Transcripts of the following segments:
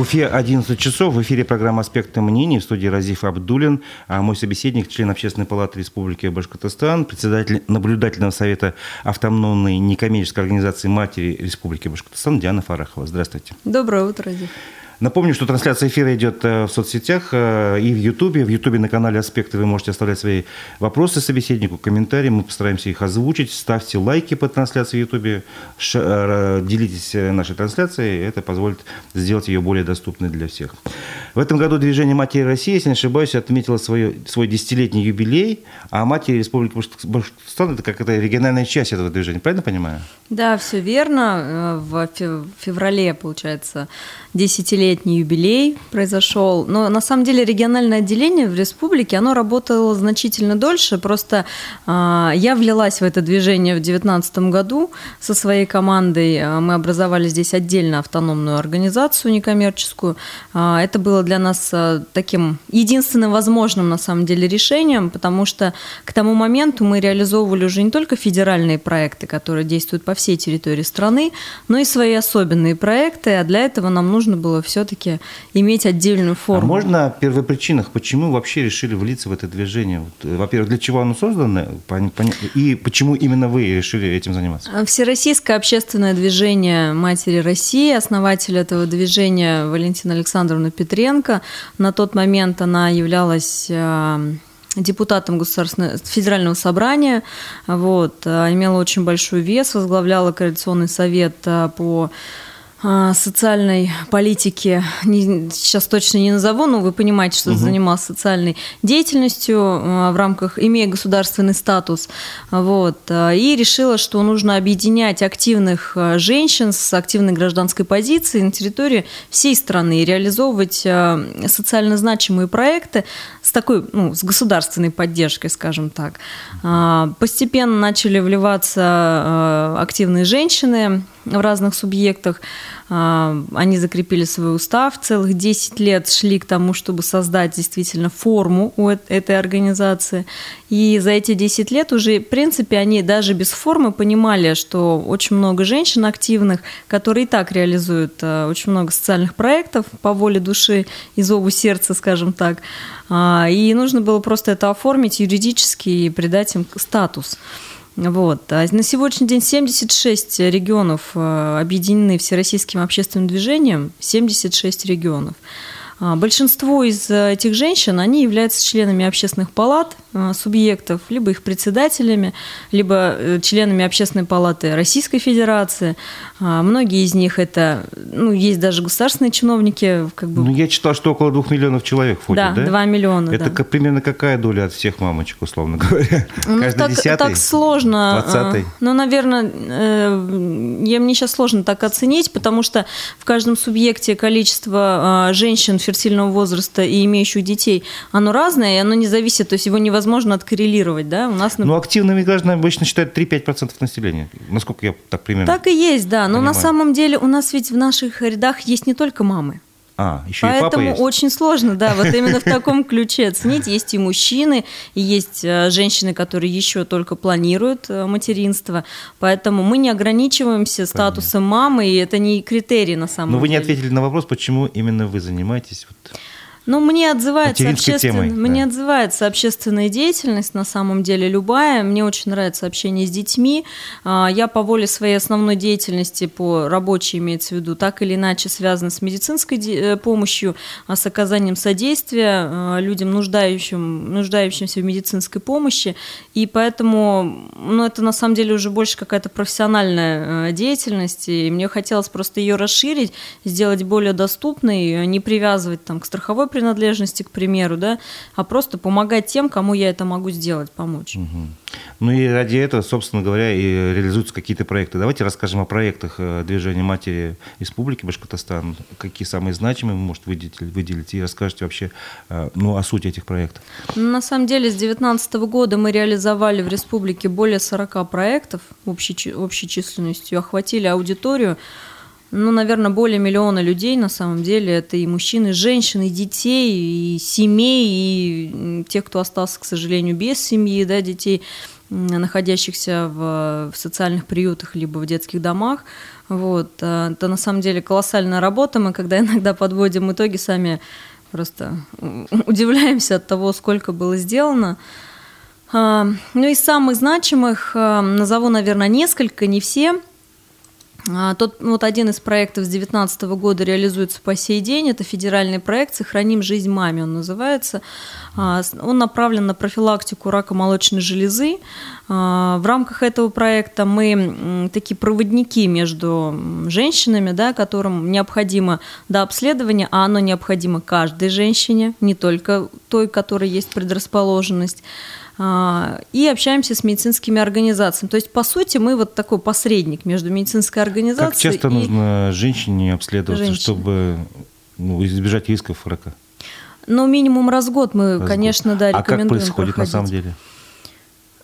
Уфе 11 часов. В эфире программа «Аспекты мнений». В студии Разиф Абдулин. А мой собеседник, член Общественной палаты Республики Башкортостан, председатель наблюдательного совета автономной некоммерческой организации «Матери Республики Башкортостан» Диана Фарахова. Здравствуйте. Доброе утро, Разиф. Напомню, что трансляция эфира идет э, в соцсетях э, и в Ютубе. В Ютубе на канале «Аспекты» вы можете оставлять свои вопросы собеседнику, комментарии. Мы постараемся их озвучить. Ставьте лайки по трансляции в Ютубе. Э, делитесь нашей трансляцией. Это позволит сделать ее более доступной для всех. В этом году движение «Матери России», если не ошибаюсь, отметило свой, свой десятилетний юбилей. А «Матери Республики Башкортостан» – это как то региональная часть этого движения. Правильно понимаю? Да, все верно. В феврале, получается, десятилетний юбилей произошел. Но на самом деле региональное отделение в республике, оно работало значительно дольше. Просто э, я влилась в это движение в 2019 году со своей командой. А, мы образовали здесь отдельно автономную организацию некоммерческую. Э, это было для нас таким единственным возможным на самом деле решением, потому что к тому моменту мы реализовывали уже не только федеральные проекты, которые действуют по всей территории страны, но и свои особенные проекты. А для этого нам нужно было все-таки иметь отдельную форму. А можно о первопричинах, почему вообще решили влиться в это движение? Э, во-первых, для чего оно создано, и почему именно вы решили этим заниматься? А, Всероссийское общественное движение «Матери России», основатель этого движения Валентина Александровна Петренко. На тот момент она являлась а, депутатом Государственного федерального собрания, вот, а, имела очень большой вес, возглавляла Координационный совет по а, социальной политики, не, сейчас точно не назову, но вы понимаете, что угу. занимался социальной деятельностью а, в рамках, имея государственный статус, вот, а, и решила, что нужно объединять активных женщин с активной гражданской позицией на территории всей страны и реализовывать социально значимые проекты с такой, ну, с государственной поддержкой, скажем так. Постепенно начали вливаться активные женщины, в разных субъектах. А, они закрепили свой устав, целых 10 лет шли к тому, чтобы создать действительно форму у этой организации. И за эти 10 лет уже, в принципе, они даже без формы понимали, что очень много женщин активных, которые и так реализуют а, очень много социальных проектов по воле души и зову сердца, скажем так. А, и нужно было просто это оформить юридически и придать им статус. Вот. А на сегодняшний день 76 регионов э, объединены Всероссийским общественным движением, 76 регионов. А, большинство из э, этих женщин, они являются членами общественных палат э, субъектов, либо их председателями, либо э, членами общественной палаты Российской Федерации. А, многие из них это, ну, есть даже государственные чиновники. Как бы... Ну, я читал, что около двух миллионов человек входит, да? Да, два миллиона, Это да. примерно какая доля от всех мамочек, условно говоря? Ну, Каждый так, десятый? так сложно. Двадцатый? Ну, наверное, я, мне сейчас сложно так оценить, потому что в каждом субъекте количество женщин фертильного возраста и имеющих детей, оно разное, и оно не зависит, то есть его невозможно откоррелировать, да? У нас, например... Ну, активными гражданами обычно считают 3-5% населения, насколько я так примерно Так и есть, да, но понимаю. на самом деле у нас ведь в наших рядах есть не только мамы. А, еще Поэтому и папа есть. очень сложно, да, вот именно в таком ключе оценить. Есть и мужчины, и есть э, женщины, которые еще только планируют э, материнство. Поэтому мы не ограничиваемся статусом мамы, и это не критерий на самом деле. Но вы не ответили на вопрос, почему именно вы занимаетесь вот ну, мне отзывается, обществен... темой, мне да. отзывается общественная деятельность, на самом деле, любая. Мне очень нравится общение с детьми. А, я по воле своей основной деятельности, по рабочей имеется в виду, так или иначе связана с медицинской э, помощью, а, с оказанием содействия а, людям, нуждающим, нуждающимся в медицинской помощи. И поэтому, ну, это на самом деле уже больше какая-то профессиональная деятельность, и мне хотелось просто ее расширить, сделать более доступной, не привязывать там, к страховой принадлежности, к примеру, да, а просто помогать тем, кому я это могу сделать, помочь. Угу. Ну и ради этого, собственно говоря, и реализуются какие-то проекты. Давайте расскажем о проектах э, движения матери Республики Башкортостан. Какие самые значимые вы можете выделить, выделить и расскажете вообще э, ну, о сути этих проектов. На самом деле с 2019 года мы реализовали в республике более 40 проектов общей, общей численностью, охватили аудиторию ну, наверное, более миллиона людей на самом деле. Это и мужчины, и женщины, и детей, и семей, и тех, кто остался, к сожалению, без семьи, да, детей, находящихся в, в социальных приютах либо в детских домах. Вот. А, это на самом деле колоссальная работа. Мы когда иногда подводим итоги, сами просто удивляемся от того, сколько было сделано. А, ну, из самых значимых назову, наверное, несколько, не все. А, тот, вот один из проектов с 2019 года реализуется по сей день. Это федеральный проект «Сохраним жизнь маме» он называется. А, он направлен на профилактику рака молочной железы. А, в рамках этого проекта мы такие проводники между женщинами, да, которым необходимо до обследования, а оно необходимо каждой женщине, не только той, которой есть предрасположенность. А, и общаемся с медицинскими организациями. То есть, по сути, мы вот такой посредник между медицинской организацией Как часто и нужно женщине обследоваться, женщине. чтобы ну, избежать рисков рака? Ну, минимум раз в год мы, раз конечно, да, рекомендуем А как происходит проходить. на самом деле?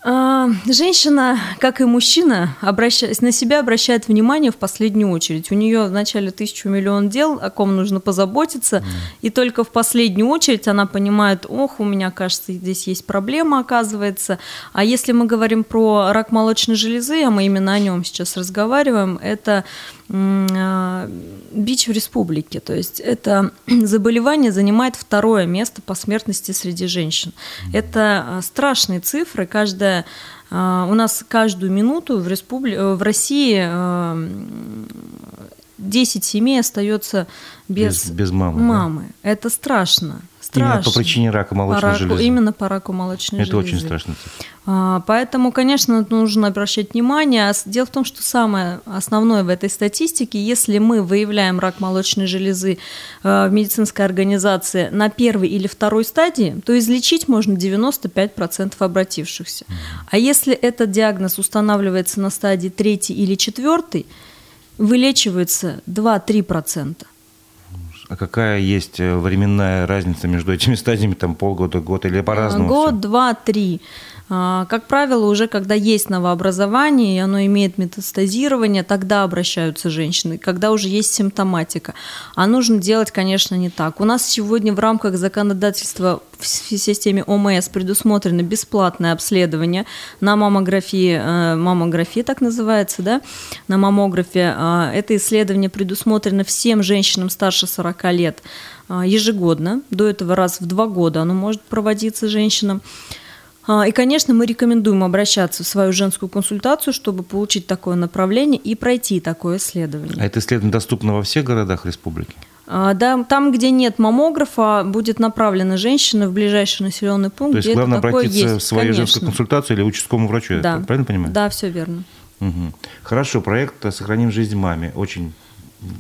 А, женщина, как и мужчина, обращаясь на себя обращает внимание в последнюю очередь. У нее вначале тысячу миллион дел, о ком нужно позаботиться, mm. и только в последнюю очередь она понимает, ох, у меня, кажется, здесь есть проблема, оказывается. А если мы говорим про рак молочной железы, а мы именно о нем сейчас разговариваем, это бич в республике. То есть это заболевание занимает второе место по смертности среди женщин. Это а, страшные цифры. Каждая а, у нас каждую минуту в, республи... Э, в России 10 семей остается без, без, без мамы. мамы. Да? Это страшно страшно. Именно по причине рака молочной раку, железы. Именно по раку молочной Это железы. очень страшно. А, поэтому, конечно, нужно обращать внимание. Дело в том, что самое основное в этой статистике, если мы выявляем рак молочной железы э, в медицинской организации на первой или второй стадии, то излечить можно 95% обратившихся. А если этот диагноз устанавливается на стадии третьей или четвертой, вылечивается 2-3%. А какая есть э, временная разница между этими стадиями, там полгода, год или по-разному? Год, все? два, три. А, как правило, уже когда есть новообразование, и оно имеет метастазирование, тогда обращаются женщины, когда уже есть симптоматика. А нужно делать, конечно, не так. У нас сегодня в рамках законодательства в системе ОМС предусмотрено бесплатное обследование на маммографии, э, маммографии так называется, да, на маммографе. А, это исследование предусмотрено всем женщинам старше 40 лет а, ежегодно. До этого раз в два года оно может проводиться женщинам. А, и, конечно, мы рекомендуем обращаться в свою женскую консультацию, чтобы получить такое направление и пройти такое исследование. А это исследование доступно во всех городах республики? А, да, там, где нет маммографа, будет направлена женщина в ближайший населенный пункт. То есть главное обратиться есть. в свою Конечно. женскую консультацию или участковому врачу, да. я правильно понимаю? Да, все верно. Угу. Хорошо, проект «Сохраним жизнь маме» очень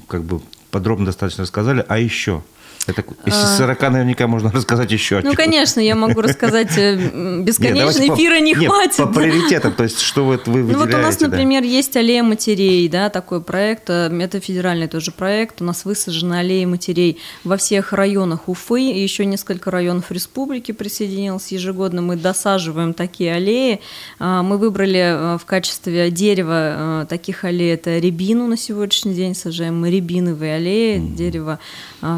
как бы подробно достаточно рассказали. А еще – это, из 40 а... наверняка можно рассказать еще. Ну, конечно, я могу рассказать э, бесконечно, нет, эфира не нет, хватит. По приоритетам, то есть что вот вы выделяете? Ну, вот у нас, например, да? есть аллея матерей, да, такой проект, э, это федеральный тоже проект, у нас высажены аллеи матерей во всех районах Уфы, и еще несколько районов республики присоединилось ежегодно, мы досаживаем такие аллеи, а, мы выбрали э, в качестве дерева таких аллей, это рябину на сегодняшний день, сажаем мы рябиновые аллеи, mm. дерево,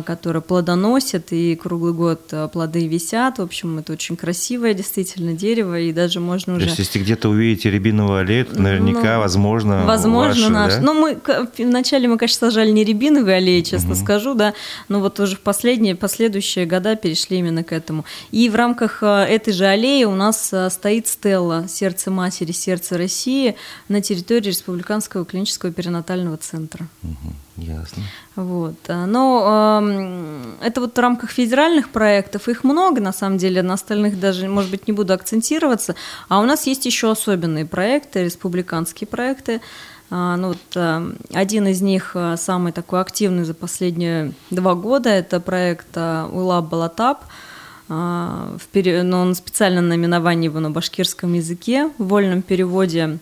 которое плодоносит, и круглый год э, плоды висят. В общем, это очень красивое действительно дерево, и даже можно уже... То есть, если где-то увидите рябиновый аллею, то наверняка, ну, возможно, Возможно, ваше, наш. Да? Ну, мы вначале мы, конечно, сажали не рябиновые аллеи, честно угу. скажу, да, но вот уже в последние, последующие года перешли именно к этому. И в рамках э, этой же аллеи у нас э, стоит стелла «Сердце матери, сердце России» на территории Республиканского клинического перинатального центра. Угу. Ясно. Вот. Но э, это вот в рамках федеральных проектов, их много, на самом деле, на остальных даже, может быть, не буду акцентироваться. А у нас есть еще особенные проекты, республиканские проекты. А, ну, вот, э, один из них самый такой активный за последние два года, это проект «Улаб Балатап», пере... но он специально наименование его на башкирском языке, в вольном переводе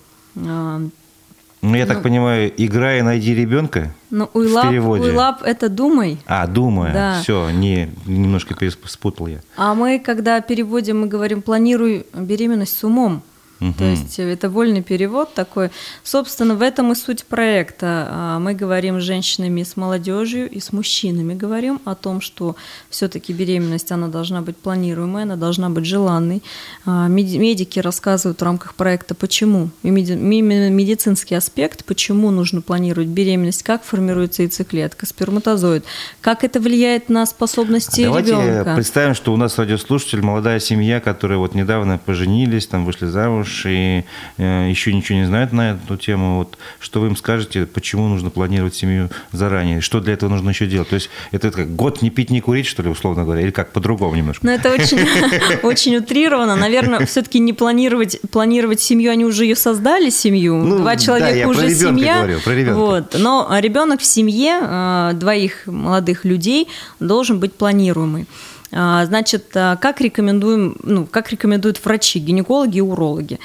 ну, я ну, так понимаю, играй, найди ребенка. Ну, уйлап, уйлап это думай. А, думай. Да. Все, не, немножко переспутал я. А мы, когда переводим, мы говорим, планируй беременность с умом. Угу. То есть это вольный перевод такой. Собственно, в этом и суть проекта. А, мы говорим с женщинами, с молодежью и с мужчинами говорим о том, что все-таки беременность, она должна быть планируемой, она должна быть желанной. А, медики рассказывают в рамках проекта, почему. Именно медицинский аспект, почему нужно планировать беременность, как формируется яйцеклетка, сперматозоид, как это влияет на способности а давайте ребенка. Давайте представим, что у нас радиослушатель, молодая семья, которая вот недавно поженились, там вышли замуж, молодежь и э, еще ничего не знает на эту тему, вот, что вы им скажете, почему нужно планировать семью заранее, что для этого нужно еще делать? То есть это, это как год не пить, не курить, что ли, условно говоря, или как по-другому немножко? Ну, это очень, очень утрированно. Наверное, все-таки не планировать, планировать семью, они уже ее создали, семью. Ну, Два человека да, уже семья. Говорю, про ребенка. Вот. Но ребенок в семье э, двоих молодых людей должен быть планируемый. А, значит, а, как рекомендуем, ну, как рекомендуют врачи, гинекологи и урологи?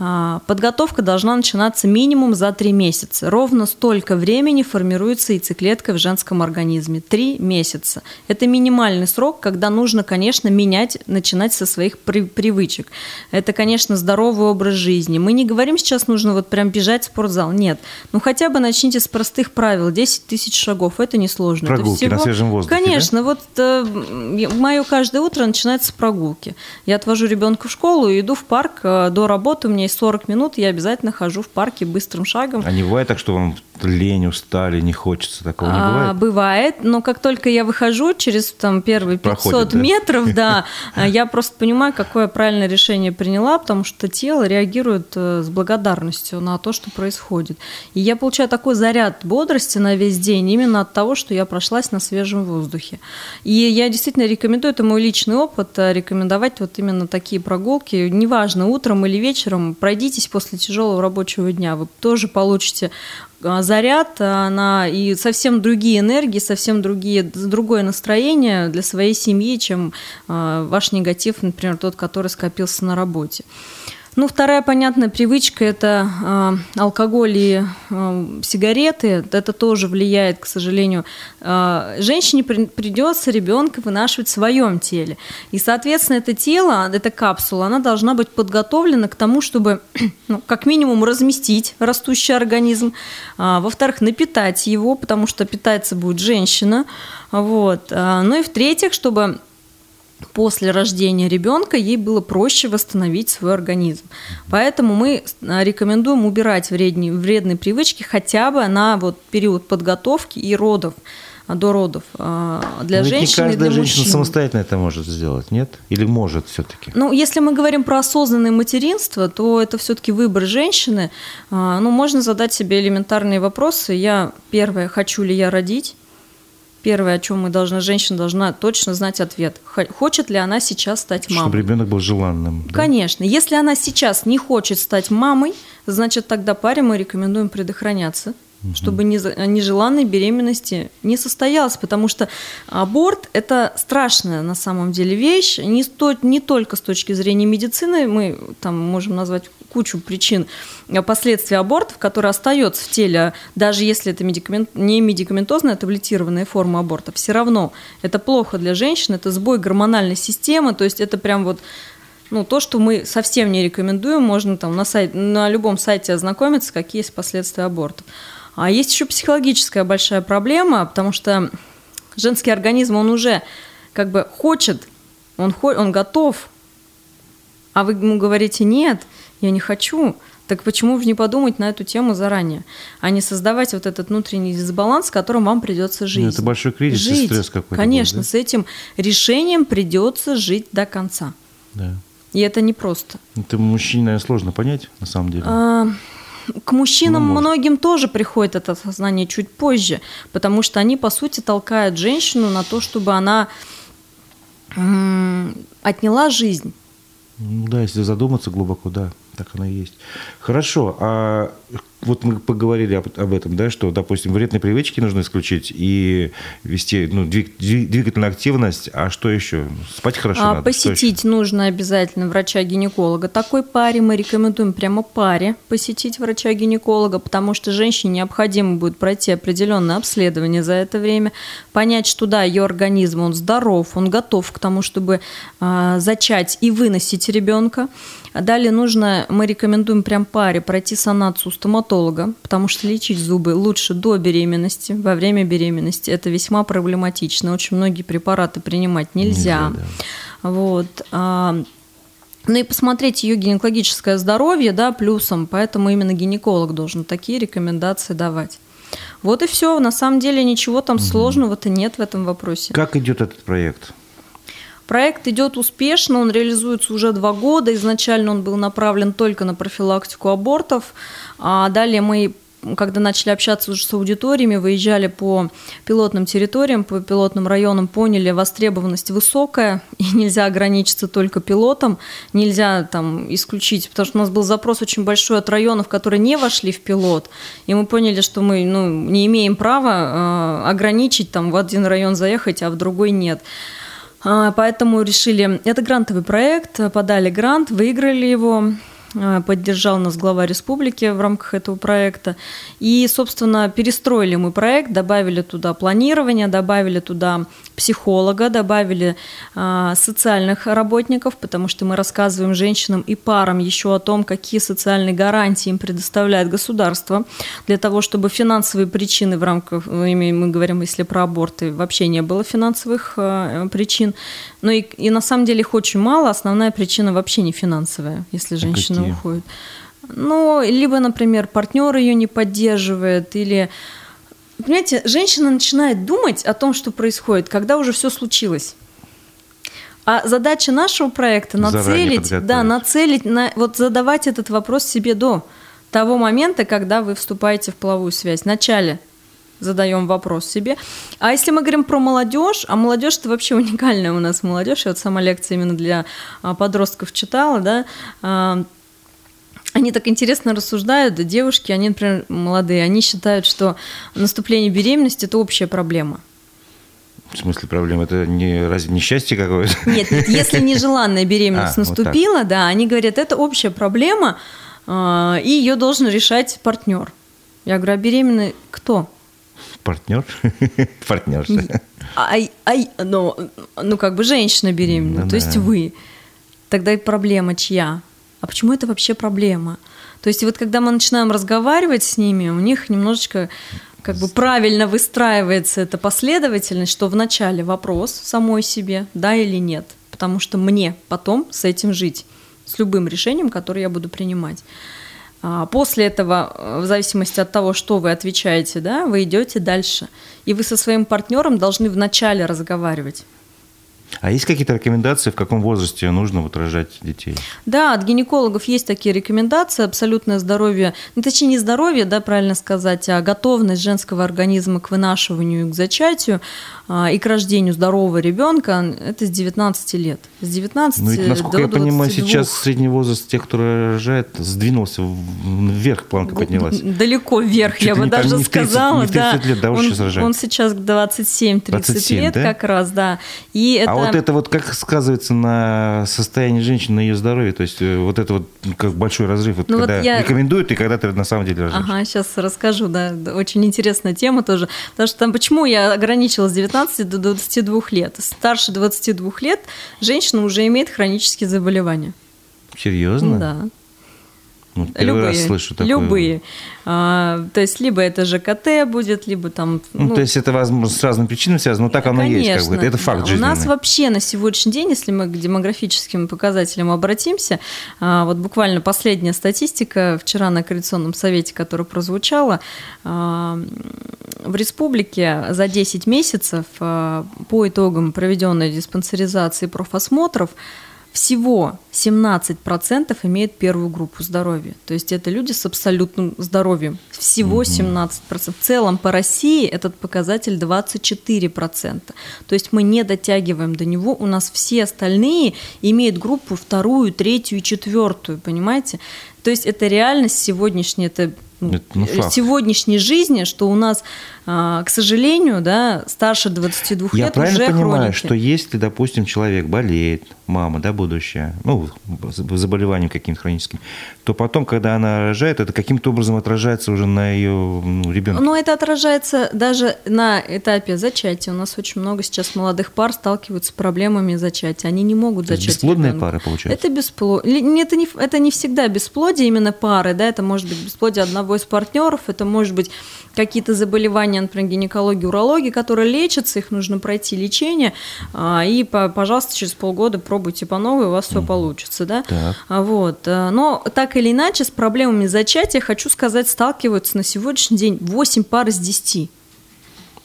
А, подготовка должна начинаться минимум за три месяца. Ровно столько времени формируется яйцеклетка в женском организме. Три месяца. Это минимальный срок, когда нужно, конечно, менять, начинать со своих при- привычек. Это, конечно, здоровый образ жизни. Мы не говорим сейчас нужно вот прям бежать в спортзал. Нет. Ну хотя бы начните с простых правил. 10 тысяч шагов. Это несложно. Прогулки это всего... на свежем воздухе. Конечно. Да? Вот э, мое каждое утро начинается с прогулки. Я отвожу ребенка в школу иду в парк э, до работы. У меня есть 40 минут, я обязательно хожу в парке быстрым шагом. А не бывает так, что вам лень, устали, не хочется, такого не бывает? А, бывает, но как только я выхожу через там первые 500 Проходит, да? метров, да, я просто понимаю, какое правильное решение приняла, потому что тело реагирует э, с благодарностью на то, что происходит. И я получаю такой заряд бодрости на весь день именно от того, что я прошлась на свежем воздухе. И я действительно рекомендую, это мой личный опыт, э, рекомендовать вот именно такие прогулки, неважно, утром или вечером, пройдитесь после тяжелого рабочего дня, вы тоже получите а, заряд на и совсем другие энергии, совсем другие, другое настроение для своей семьи, чем а, ваш негатив, например, тот, который скопился на работе. Ну, вторая понятная привычка – это э, алкоголь и э, сигареты. Это тоже влияет, к сожалению. Э, женщине при, придется ребенка вынашивать в своем теле. И, соответственно, это тело, эта капсула, она должна быть подготовлена к тому, чтобы, ну, как минимум, разместить растущий организм. А, во-вторых, напитать его, потому что питаться будет женщина. Вот. Ну и в-третьих, чтобы после рождения ребенка ей было проще восстановить свой организм. Поэтому мы а, рекомендуем убирать вредные, вредные привычки хотя бы на вот период подготовки и родов а, до родов а, для Но женщин. Не каждая и для женщина мужчин. самостоятельно это может сделать, нет? Или может все-таки? Ну, если мы говорим про осознанное материнство, то это все-таки выбор женщины. Ну, можно задать себе элементарные вопросы. Я первое, хочу ли я родить? Первое, о чем мы должны, женщина должна точно знать ответ. Хочет ли она сейчас стать мамой? Чтобы ребенок был желанным. Да? Конечно. Если она сейчас не хочет стать мамой, значит, тогда паре мы рекомендуем предохраняться угу. чтобы нежеланной беременности не состоялось, потому что аборт – это страшная на самом деле вещь, не, сто, не только с точки зрения медицины, мы там можем назвать кучу причин э, последствий абортов, которые остается в теле, даже если это медикамент, не медикаментозная, а таблетированная форма аборта, все равно это плохо для женщин, это сбой гормональной системы, то есть это прям вот ну, то, что мы совсем не рекомендуем, можно там на, сайт, на любом сайте ознакомиться, какие есть последствия абортов. А есть еще психологическая большая проблема, потому что женский организм, он уже как бы хочет, он, он готов, а вы ему говорите «нет», я не хочу, так почему же не подумать на эту тему заранее, а не создавать вот этот внутренний дисбаланс, с которым вам придется жить? Ну, это большой кризис жить. и стресс какой-то. Конечно, будет, да? с этим решением придется жить до конца. Да. И это непросто. Это мужчине, наверное, сложно понять, на самом деле. А, к мужчинам ну, многим тоже приходит это осознание чуть позже, потому что они, по сути, толкают женщину на то, чтобы она отняла жизнь. Ну да, если задуматься глубоко, да, так оно и есть. Хорошо, а вот мы поговорили об, об этом, да, что, допустим, вредные привычки нужно исключить и вести ну, двиг, двигательную активность, а что еще? Спать хорошо а, надо? Посетить нужно обязательно врача-гинеколога. Такой паре мы рекомендуем прямо паре посетить врача-гинеколога, потому что женщине необходимо будет пройти определенное обследование за это время, понять, что да, ее организм, он здоров, он готов к тому, чтобы а, зачать и выносить ребенка. Далее нужно, мы рекомендуем прям паре пройти санацию стоматолога, потому что лечить зубы лучше до беременности, во время беременности. Это весьма проблематично. Очень многие препараты принимать нельзя. нельзя да. Вот. А, ну и посмотреть ее гинекологическое здоровье, да, плюсом, поэтому именно гинеколог должен такие рекомендации давать. Вот и все. На самом деле ничего там угу. сложного-то нет в этом вопросе. Как идет этот проект? Проект идет успешно, он реализуется уже два года. Изначально он был направлен только на профилактику абортов, а далее мы когда начали общаться уже с аудиториями, выезжали по пилотным территориям, по пилотным районам, поняли, востребованность высокая, и нельзя ограничиться только пилотом, нельзя там исключить, потому что у нас был запрос очень большой от районов, которые не вошли в пилот, и мы поняли, что мы ну, не имеем права э, ограничить там в один район заехать, а в другой нет. А, поэтому решили, это грантовый проект, подали грант, выиграли его, поддержал нас глава республики в рамках этого проекта. И, собственно, перестроили мы проект, добавили туда планирование, добавили туда психолога, добавили а, социальных работников, потому что мы рассказываем женщинам и парам еще о том, какие социальные гарантии им предоставляет государство, для того, чтобы финансовые причины в рамках, мы говорим, если про аборты, вообще не было финансовых а, причин. Но и, и на самом деле их очень мало, основная причина вообще не финансовая, если женщина а уходит. Ну, либо, например, партнер ее не поддерживает, или Понимаете, женщина начинает думать о том, что происходит, когда уже все случилось. А задача нашего проекта нацелить, да, нацелить, на, вот задавать этот вопрос себе до того момента, когда вы вступаете в половую связь. Вначале задаем вопрос себе. А если мы говорим про молодежь, а молодежь это вообще уникальная у нас молодежь, я вот сама лекция именно для а, подростков читала, да, а, они так интересно рассуждают, девушки, они, например, молодые, они считают, что наступление беременности – это общая проблема. В смысле проблема? Это не разве несчастье какое-то? Нет, нет, если нежеланная беременность а, наступила, вот да, они говорят, это общая проблема, а, и ее должен решать партнер. Я говорю, а беременный кто? Партнер? Партнерша. А, а, ну, ну, как бы женщина беременна, ну, то да. есть вы. Тогда и проблема чья? А почему это вообще проблема? То есть вот когда мы начинаем разговаривать с ними, у них немножечко как бы правильно выстраивается эта последовательность, что вначале вопрос самой себе, да или нет, потому что мне потом с этим жить, с любым решением, которое я буду принимать. А после этого, э, в зависимости от того, что вы отвечаете, да, вы идете дальше. И вы со своим партнером должны вначале разговаривать. А есть какие-то рекомендации, в каком возрасте нужно вот рожать детей? Да, от гинекологов есть такие рекомендации. Абсолютное здоровье, ну, точнее не здоровье, да, правильно сказать, а готовность женского организма к вынашиванию и к зачатию а, и к рождению здорового ребенка – это с 19 лет. С 19 ну, ведь, насколько до я понимаю, сейчас средний возраст тех, кто рожает, сдвинулся вверх, планка поднялась. Далеко вверх, Чуть я бы даже не 30, сказала. Не в 30 да. лет, да, он, рожает. Он сейчас 27-30 лет да? как раз, да. И это... А вот это вот как сказывается на состоянии женщины, на ее здоровье? То есть э, вот это вот как большой разрыв, вот, ну, когда вот я... рекомендуют и когда ты на самом деле рожаешь. Ага, сейчас расскажу, да. Очень интересная тема тоже. Потому что там почему я ограничилась 19 до 22 лет? Старше 22 лет женщина уже имеет хронические заболевания. Серьезно? Да. Ну, любые, раз слышу такое. Любые. А, то есть, либо это ЖКТ будет, либо там... Ну, ну то есть, это, возможно, с разными причинами связано, но так оно конечно, есть, как бы. Это факт да. жизненный. У нас вообще на сегодняшний день, если мы к демографическим показателям обратимся, а, вот буквально последняя статистика вчера на Коалиционном совете, которая прозвучала, а, в республике за 10 месяцев а, по итогам проведенной диспансеризации профосмотров всего 17% имеют первую группу здоровья. То есть это люди с абсолютным здоровьем. Всего 17%. В целом по России этот показатель 24%. То есть мы не дотягиваем до него. У нас все остальные имеют группу вторую, третью и четвертую. Понимаете? То есть это реальность сегодняшняя, это ну, ну, сегодняшней жизни, что у нас, к сожалению, да, старше 22 Я лет правильно уже понимаю, хроники. что если, допустим, человек болеет, мама, да, будущая, ну, заболеванием каким-то хроническим, то потом, когда она рожает, это каким-то образом отражается уже на ее ну, ребенке. Ну, это отражается даже на этапе зачатия. У нас очень много сейчас молодых пар сталкиваются с проблемами зачатия. Они не могут зачать. Бесплодные ребенка. пары, получается? Это бесплодие. Это не, это не всегда бесплодие именно пары, да, это может быть бесплодие одного из партнеров, это может быть какие-то заболевания, например, гинекологии, урологии, которые лечатся, их нужно пройти лечение, а, и, пожалуйста, через полгода пробуйте по новой, у вас все получится, да? Так. Вот. Э, но так или иначе с проблемами зачатия, хочу сказать, сталкиваются на сегодняшний день 8 пар из 10.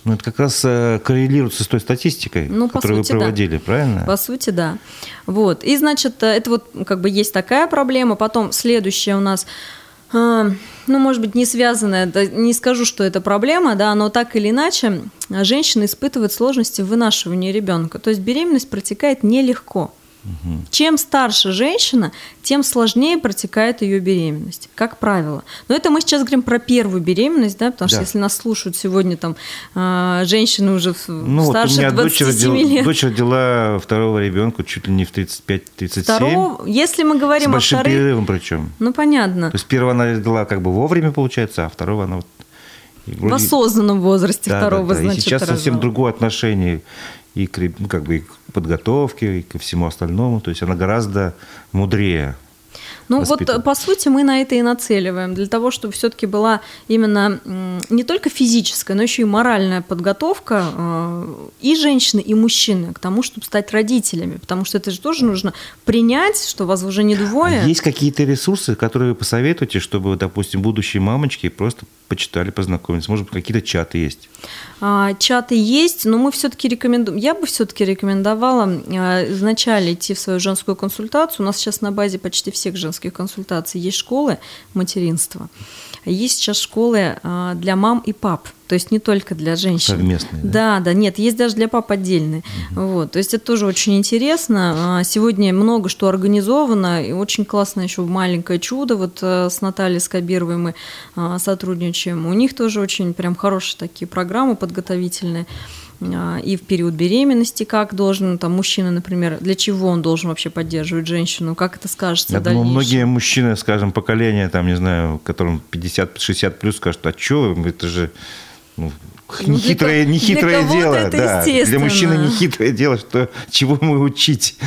Ну, это как раз э, коррелируется с той статистикой, ну, которую сути, вы проводили, да. правильно? По сути, да. Вот. И, значит, э, это вот как бы есть такая проблема. Потом следующая у нас ну, может быть, не связанная, не скажу, что это проблема, да, но так или иначе женщина испытывает сложности в вынашивании ребенка. То есть беременность протекает нелегко. Угу. Чем старше женщина, тем сложнее протекает ее беременность, как правило. Но это мы сейчас говорим про первую беременность, да, потому да. что если нас слушают сегодня там а, женщины уже ну, старше вот у меня 27 дочь родила, лет. Дочь родила второго ребенка чуть ли не в 35-37. Второго, если мы говорим с большим о вторых, перерывом причем. Ну, понятно. То есть первого она родила как бы вовремя, получается, а второго она вот в осознанном возрасте да, второго, да, да. значит, И сейчас совсем другое отношение и к, ну, как бы, и к подготовке, и ко всему остальному. То есть она гораздо мудрее. Ну вот по сути мы на это и нацеливаем, для того, чтобы все-таки была именно не только физическая, но еще и моральная подготовка э, и женщины, и мужчины к тому, чтобы стать родителями, потому что это же тоже нужно принять, что вас уже не двое. А есть какие-то ресурсы, которые вы посоветуете, чтобы, допустим, будущие мамочки просто почитали, познакомились? Может быть, какие-то чаты есть? А, чаты есть, но мы все-таки рекомендуем, я бы все-таки рекомендовала а, вначале идти в свою женскую консультацию. У нас сейчас на базе почти всех женских консультаций есть школы материнства. Есть сейчас школы а, для мам и пап, то есть не только для женщин. Совместные, да? Да, да, нет, есть даже для пап отдельные. Угу. Вот, то есть это тоже очень интересно. Сегодня много что организовано, и очень классно еще маленькое чудо. Вот э, с Натальей Скобировой мы сотрудничаем. У них тоже очень прям хорошие такие программы подготовительные и в период беременности, как должен там мужчина, например, для чего он должен вообще поддерживать женщину, как это скажется Я думаю, многие мужчины, скажем, поколения, там, не знаю, которым 50-60 плюс, скажут, а что, это же ну, Ну, нехитрое, для, нехитрое для дело, это да. Для мужчины нехитрое дело, что чего мы учить.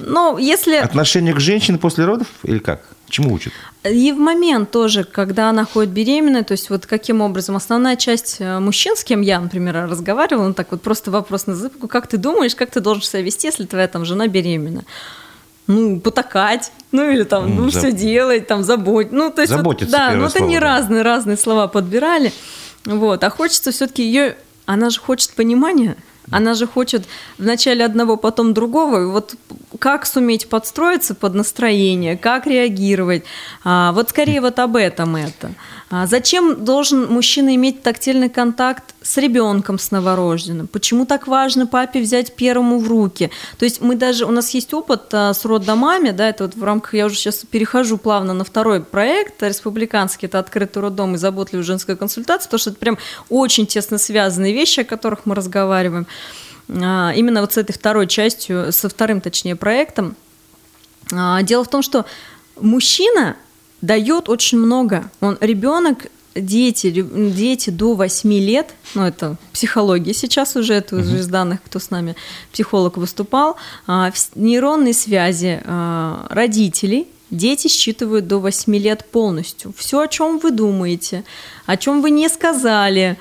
Ну, если... Отношение к женщине после родов или как? Чему учат? И в момент тоже, когда она ходит беременная, то есть вот каким образом основная часть э, мужчин, с кем я, например, разговаривала, он так вот просто вопрос на зыбку, как ты думаешь, как ты должен себя вести, если твоя там жена беременна? Ну, потакать, ну или там, ну, Заб... все делать, там, заботить. Ну, то есть, Заботиться, вот, да, ну это не разные, разные слова подбирали. Вот, а хочется все-таки ее, она же хочет понимания, она же хочет вначале одного, потом другого. И вот как суметь подстроиться под настроение, как реагировать. А, вот скорее вот об этом это. А зачем должен мужчина иметь тактильный контакт с ребенком, с новорожденным? Почему так важно папе взять первому в руки? То есть мы даже, у нас есть опыт а, с роддомами, да, это вот в рамках, я уже сейчас перехожу плавно на второй проект республиканский, это открытый роддом и заботливая женская консультация, потому что это прям очень тесно связанные вещи, о которых мы разговариваем. А, именно вот с этой второй частью, со вторым, точнее, проектом. Дело в том, что мужчина дает очень много. Он ребенок, дети, дети до 8 лет, ну это психология сейчас уже, это уже из данных, кто с нами психолог выступал, а, нейронные связи родителей, Дети считывают до 8 лет полностью. Все, о чем вы думаете, о чем вы не сказали,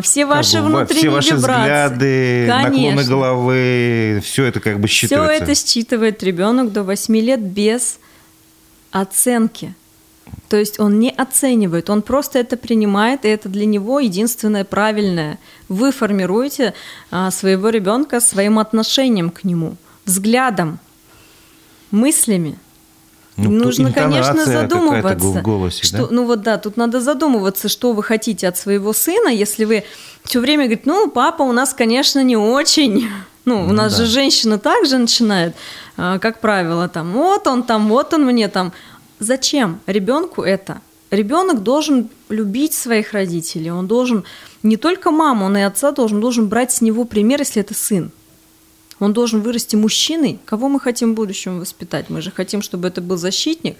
все ваши как бы, внутренние все ваши вибрации. взгляды, Конечно. наклоны головы, все это как бы считывается. Все это считывает ребенок до 8 лет без оценки. То есть он не оценивает, он просто это принимает, и это для него единственное правильное. Вы формируете а, своего ребенка своим отношением к нему, взглядом, мыслями. Ну, Нужно, конечно, задумываться. В голосе, что, да? Ну вот да, тут надо задумываться, что вы хотите от своего сына, если вы все время говорите, ну, папа у нас, конечно, не очень. Ну, у Ну нас да. же женщина также начинает, а, как правило, там, вот он там, вот он мне там. Зачем ребенку это? ребенок должен любить своих родителей, он должен не только маму, он и отца должен, должен брать с него пример, если это сын. Он должен вырасти мужчиной. Кого мы хотим в будущем воспитать? Мы же хотим, чтобы это был защитник,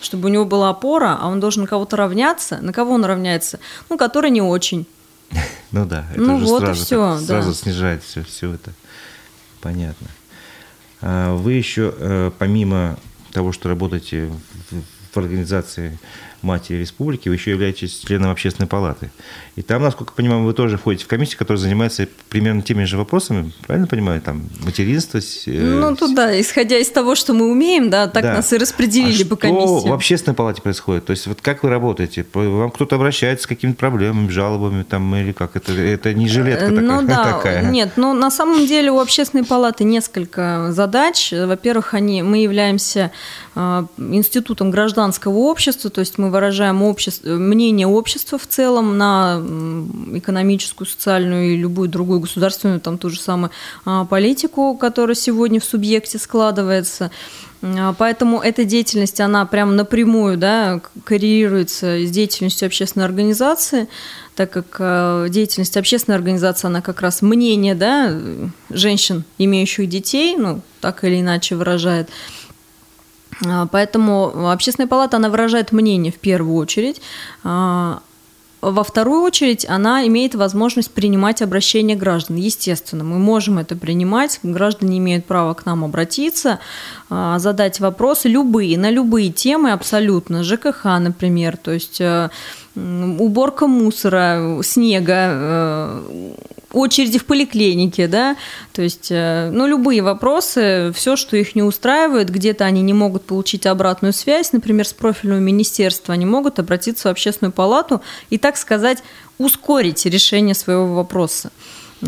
чтобы у него была опора, а он должен на кого-то равняться. На кого он равняется? Ну, который не очень. Ну да, это ну, же вот сразу, и все, так, сразу да. снижает все, все это. Понятно. А вы еще, э, помимо того, что работаете Mm. В, организации матери республики, вы еще являетесь членом общественной палаты. И там, насколько я понимаю, вы тоже входите в комиссию, которая занимается примерно теми же вопросами, правильно понимаю, там материнство. Э, ну, тут да, исходя из того, что мы умеем, да, так да. нас и распределили а по что комиссии. в общественной палате происходит? То есть вот как вы работаете? Вам кто-то обращается с какими-то проблемами, жалобами там или как? Это, это не жилетка такая? Ну да, такая. нет, но на самом деле у общественной палаты несколько задач. Во-первых, они, мы являемся э, институтом гражданского общества, то есть мы выражаем общество, мнение общества в целом на экономическую, социальную и любую другую государственную, там ту же самую а, политику, которая сегодня в субъекте складывается. А, поэтому эта деятельность, она прям напрямую да, коррелируется с деятельностью общественной организации, так как а, деятельность общественной организации, она как раз мнение да, женщин, имеющих детей, ну, так или иначе выражает. Поэтому общественная палата, она выражает мнение в первую очередь. Во вторую очередь, она имеет возможность принимать обращения граждан. Естественно, мы можем это принимать. Граждане имеют право к нам обратиться, задать вопросы любые, на любые темы абсолютно. ЖКХ, например, то есть уборка мусора, снега, очереди в поликлинике, да, то есть, э, ну, любые вопросы, все, что их не устраивает, где-то они не могут получить обратную связь, например, с профильного министерства, они могут обратиться в общественную палату и, так сказать, ускорить решение своего вопроса.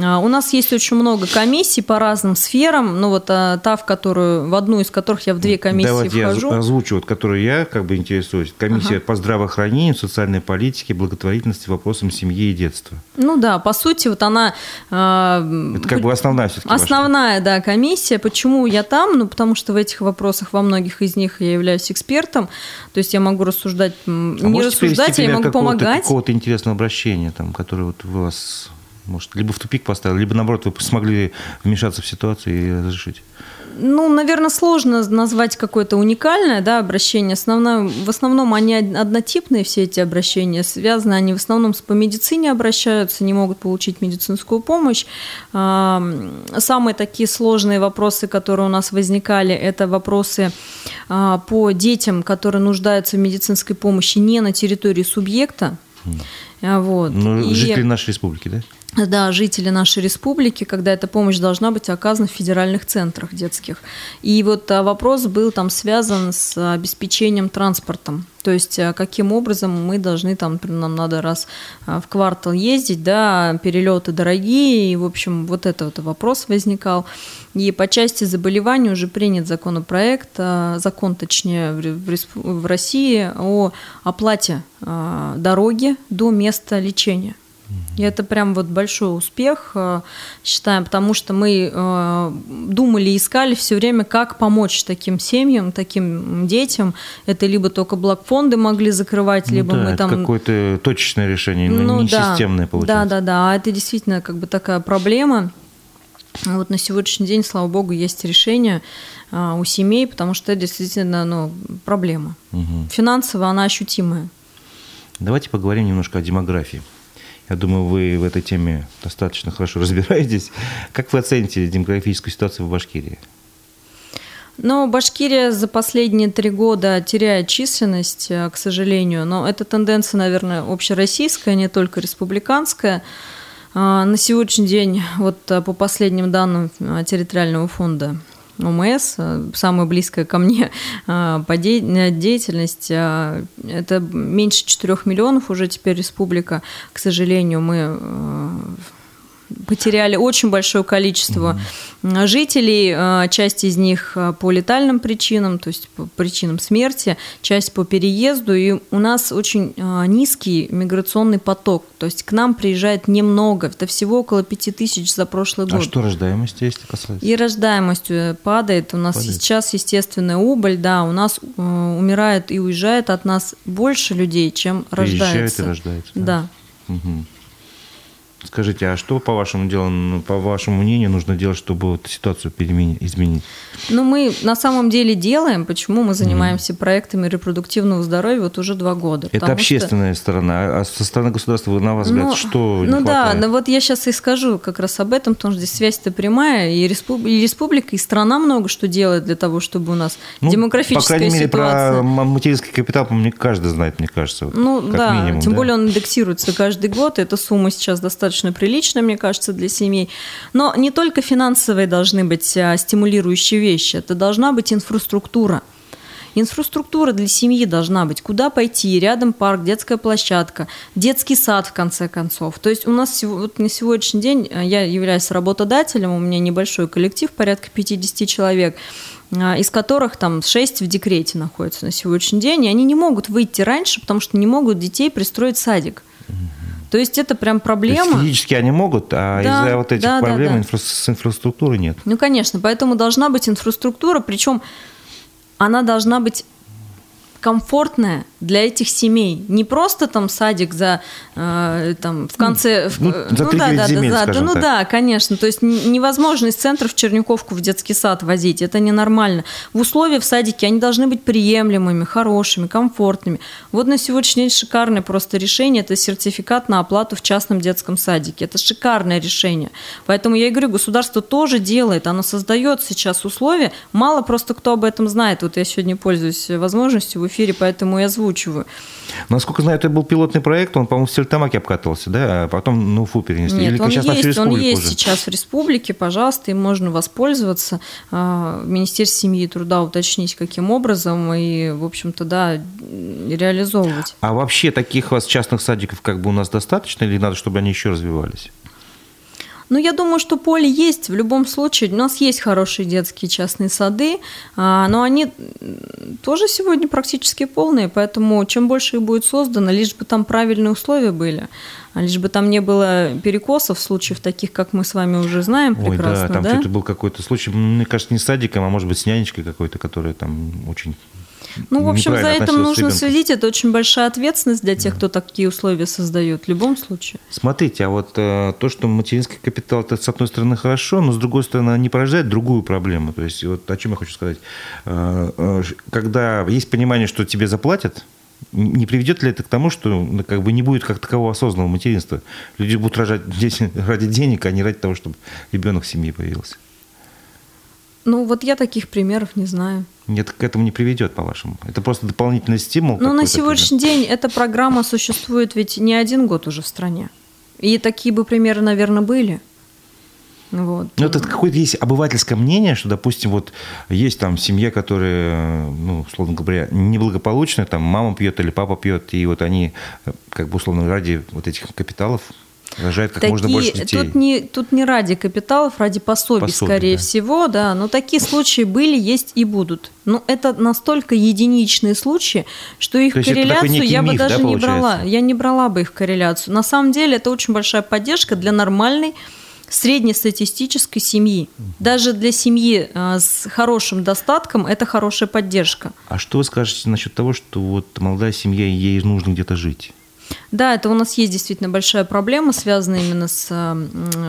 А, у нас есть очень много комиссий по разным сферам. Ну вот а, та, в которую, в одну из которых я в две комиссии Давайте вхожу. я озвучу, вот, которую я как бы интересуюсь. Комиссия ага. по здравоохранению, социальной политике, благотворительности, вопросам семьи и детства. Ну да, по сути, вот она... Э, Это как бы основная все-таки Основная, ваша. да, комиссия. Почему я там? Ну, потому что в этих вопросах, во многих из них я являюсь экспертом. То есть я могу рассуждать, а не рассуждать, я могу помогать. какого-то интересного обращения, там, которое вот у вас может, либо в тупик поставил, либо, наоборот, вы смогли вмешаться в ситуацию и разрешить? Ну, наверное, сложно назвать какое-то уникальное да, обращение. Основное, в основном они однотипные, все эти обращения. Связаны они в основном с по медицине обращаются, не могут получить медицинскую помощь. Самые такие сложные вопросы, которые у нас возникали, это вопросы а, по детям, которые нуждаются в медицинской помощи не на территории субъекта. Вот. Ну, и... жители нашей республики, да? Да, жители нашей республики, когда эта помощь должна быть оказана в федеральных центрах детских. И вот а, вопрос был там связан с обеспечением транспортом. То есть а, каким образом мы должны там, нам надо раз а, в квартал ездить, да, перелеты дорогие, и, в общем, вот это вот вопрос возникал. И по части заболеваний уже принят законопроект, закон, точнее, в России о оплате дороги до места лечения. И это прям вот большой успех, э, считаем, потому что мы э, думали, искали все время, как помочь таким семьям, таким детям. Это либо только блокфонды могли закрывать, ну, либо да, мы там... какое-то точечное решение, но ну, не да, системное получается. Да, да, да. А это действительно как бы такая проблема. Вот на сегодняшний день, слава богу, есть решение а, у семей, потому что это действительно ну, проблема. Угу. Финансово она ощутимая. Давайте поговорим немножко о демографии. Я думаю, вы в этой теме достаточно хорошо разбираетесь. Как вы оцените демографическую ситуацию в Башкирии? Ну, Башкирия за последние три года теряет численность, э, к сожалению, но эта тенденция, наверное, общероссийская, не только республиканская. А, на сегодняшний день, вот э, по последним данным э, территориального фонда ОМС, э, самая близкая ко мне э, по э, деятельность. Это меньше 4 миллионов уже теперь республика. К сожалению, мы потеряли очень большое количество mm-hmm. жителей, часть из них по летальным причинам, то есть по причинам смерти, часть по переезду, и у нас очень низкий миграционный поток, то есть к нам приезжает немного, это всего около 5 тысяч за прошлый а год. А что рождаемость, если касается? И рождаемость падает, у нас падает. сейчас естественная убыль, да, у нас умирает и уезжает от нас больше людей, чем рождается. Приезжает и рождается. Да. да. Угу. Скажите, а что, по вашему делу, ну, по вашему мнению, нужно делать, чтобы эту ситуацию изменить? Ну, мы на самом деле делаем. Почему мы занимаемся mm. проектами репродуктивного здоровья вот уже два года? Это общественная что... сторона. А со стороны государства, на ваш взгляд, ну, что Ну да, ну вот я сейчас и скажу как раз об этом, потому что здесь связь-то прямая. И, респуб... и республика, и страна много что делает для того, чтобы у нас ну, демографическая по крайней мере, ситуация... про материнский капитал, мне каждый знает, мне кажется. Вот, ну да, минимум, тем да? более он индексируется каждый год. Эта сумма сейчас достаточно достаточно прилично, мне кажется, для семей. Но не только финансовые должны быть а, стимулирующие вещи, это должна быть инфраструктура. Инфраструктура для семьи должна быть. Куда пойти? Рядом парк, детская площадка, детский сад, в конце концов. То есть у нас вот на сегодняшний день, а, я являюсь работодателем, у меня небольшой коллектив, порядка 50 человек а, из которых там 6 в декрете находятся на сегодняшний день, и они не могут выйти раньше, потому что не могут детей пристроить в садик. То есть это прям проблема. То есть физически они могут, а да, из-за вот этих да, проблем да, да. Инфра- с инфраструктурой нет. Ну, конечно, поэтому должна быть инфраструктура, причем она должна быть комфортная для этих семей. Не просто там садик за э, там в конце... Ну, за ну да, да, земель, да, да, ну так. да, конечно. То есть невозможно из центра в Черниковку в детский сад возить. Это ненормально. В условиях в садике они должны быть приемлемыми, хорошими, комфортными. Вот на сегодняшний день шикарное просто решение – это сертификат на оплату в частном детском садике. Это шикарное решение. Поэтому я и говорю, государство тоже делает, оно создает сейчас условия. Мало просто кто об этом знает. Вот я сегодня пользуюсь возможностью в эфире, поэтому и озвучиваю. Насколько знаю, это был пилотный проект, он, по-моему, в Стельтамаке обкатывался, да, а потом на Уфу перенесли. Нет, Или он сейчас есть, он есть уже? сейчас в республике, пожалуйста, им можно воспользоваться. А, в Министерстве семьи и труда уточнить, каким образом, и, в общем-то, да, реализовывать. А вообще таких вас частных садиков как бы у нас достаточно, или надо, чтобы они еще развивались? Ну, я думаю, что поле есть в любом случае. У нас есть хорошие детские частные сады, а, но они тоже сегодня практически полные, поэтому чем больше их будет создано, лишь бы там правильные условия были, а лишь бы там не было перекосов, случаев таких, как мы с вами уже знаем Ой, прекрасно. да, там да? что-то был какой-то случай, мне кажется, не с садиком, а может быть с нянечкой какой-то, которая там очень ну, в общем, за этим нужно следить. Это очень большая ответственность для тех, кто такие условия создает в любом случае. Смотрите, а вот э, то, что материнский капитал, это с одной стороны хорошо, но с другой стороны не порождает другую проблему. То есть, вот о чем я хочу сказать. Э, э, когда есть понимание, что тебе заплатят, не приведет ли это к тому, что ну, как бы не будет как такового осознанного материнства? Люди будут рожать ради денег, а не ради того, чтобы ребенок в семье появился. Ну, вот я таких примеров не знаю. Нет, к этому не приведет, по-вашему? Это просто дополнительный стимул? Ну, на сегодняшний пример? день эта программа существует ведь не один год уже в стране. И такие бы примеры, наверное, были. Вот. Ну, это какое-то есть обывательское мнение, что, допустим, вот есть там семья, которая, ну, условно говоря, неблагополучная, там мама пьет или папа пьет, и вот они, как бы, условно, ради вот этих капиталов рожает как такие, можно больше детей. Тут не, тут не ради капиталов, ради пособий, пособий скорее да. всего, да. Но такие случаи были, есть и будут. Но это настолько единичные случаи, что их корреляцию я бы даже да, не брала. Я не брала бы их корреляцию. На самом деле это очень большая поддержка для нормальной среднестатистической семьи. Даже для семьи а, с хорошим достатком это хорошая поддержка. А что вы скажете насчет того, что вот молодая семья, ей нужно где-то жить? Да, это у нас есть действительно большая проблема, связанная именно с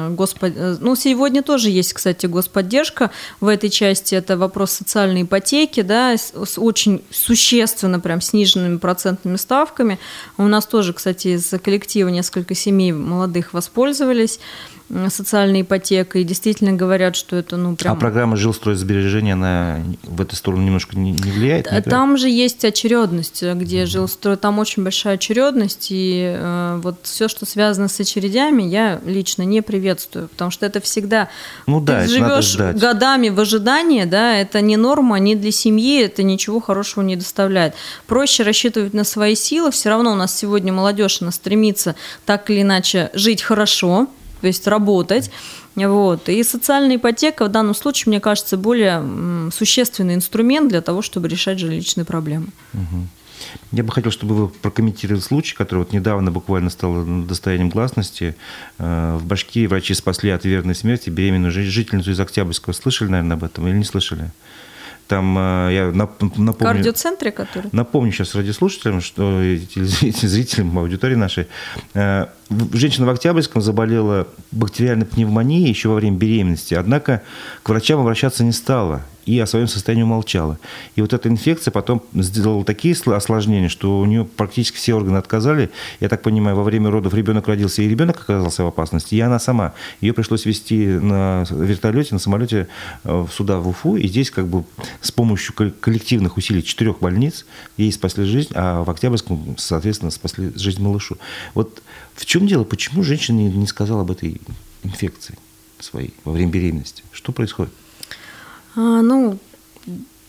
господ... Э, ну, сегодня тоже есть, кстати, господдержка в этой части. Это вопрос социальной ипотеки, да, с очень существенно прям сниженными процентными ставками. У нас тоже, кстати, из коллектива несколько семей молодых воспользовались социальной ипотекой. Действительно говорят, что это ну прям... А программа жилстройсбережения, она в эту сторону немножко не, не влияет? Не там же есть очередность, где mm-hmm. жилстрой, там очень большая очередность, и э, вот все, что связано с очередями, я лично не приветствую, потому что это всегда... Ну да, Ты живешь годами в ожидании, да, это не норма, не для семьи, это ничего хорошего не доставляет. Проще рассчитывать на свои силы, все равно у нас сегодня молодежь, она стремится так или иначе жить хорошо, то есть работать. Вот. И социальная ипотека в данном случае, мне кажется, более существенный инструмент для того, чтобы решать жилищные проблемы. Угу. Я бы хотел, чтобы вы прокомментировали случай, который вот недавно буквально стал достоянием гласности. Э, в Башкирии врачи спасли от верной смерти беременную жительницу из Октябрьского. Слышали, наверное, об этом или не слышали? Там э, я напомню... Кардиоцентре, который? Напомню сейчас радиослушателям, что зрителям аудитории нашей. Э, женщина в Октябрьском заболела бактериальной пневмонией еще во время беременности, однако к врачам обращаться не стала и о своем состоянии умолчала. И вот эта инфекция потом сделала такие осложнения, что у нее практически все органы отказали. Я так понимаю, во время родов ребенок родился, и ребенок оказался в опасности, и она сама. Ее пришлось вести на вертолете, на самолете э, сюда, в Уфу, и здесь как бы с помощью коллективных усилий четырех больниц ей спасли жизнь, а в Октябрьском, соответственно, спасли жизнь малышу. Вот в чем дело? Почему женщина не сказала об этой инфекции своей во время беременности? Что происходит? А, ну,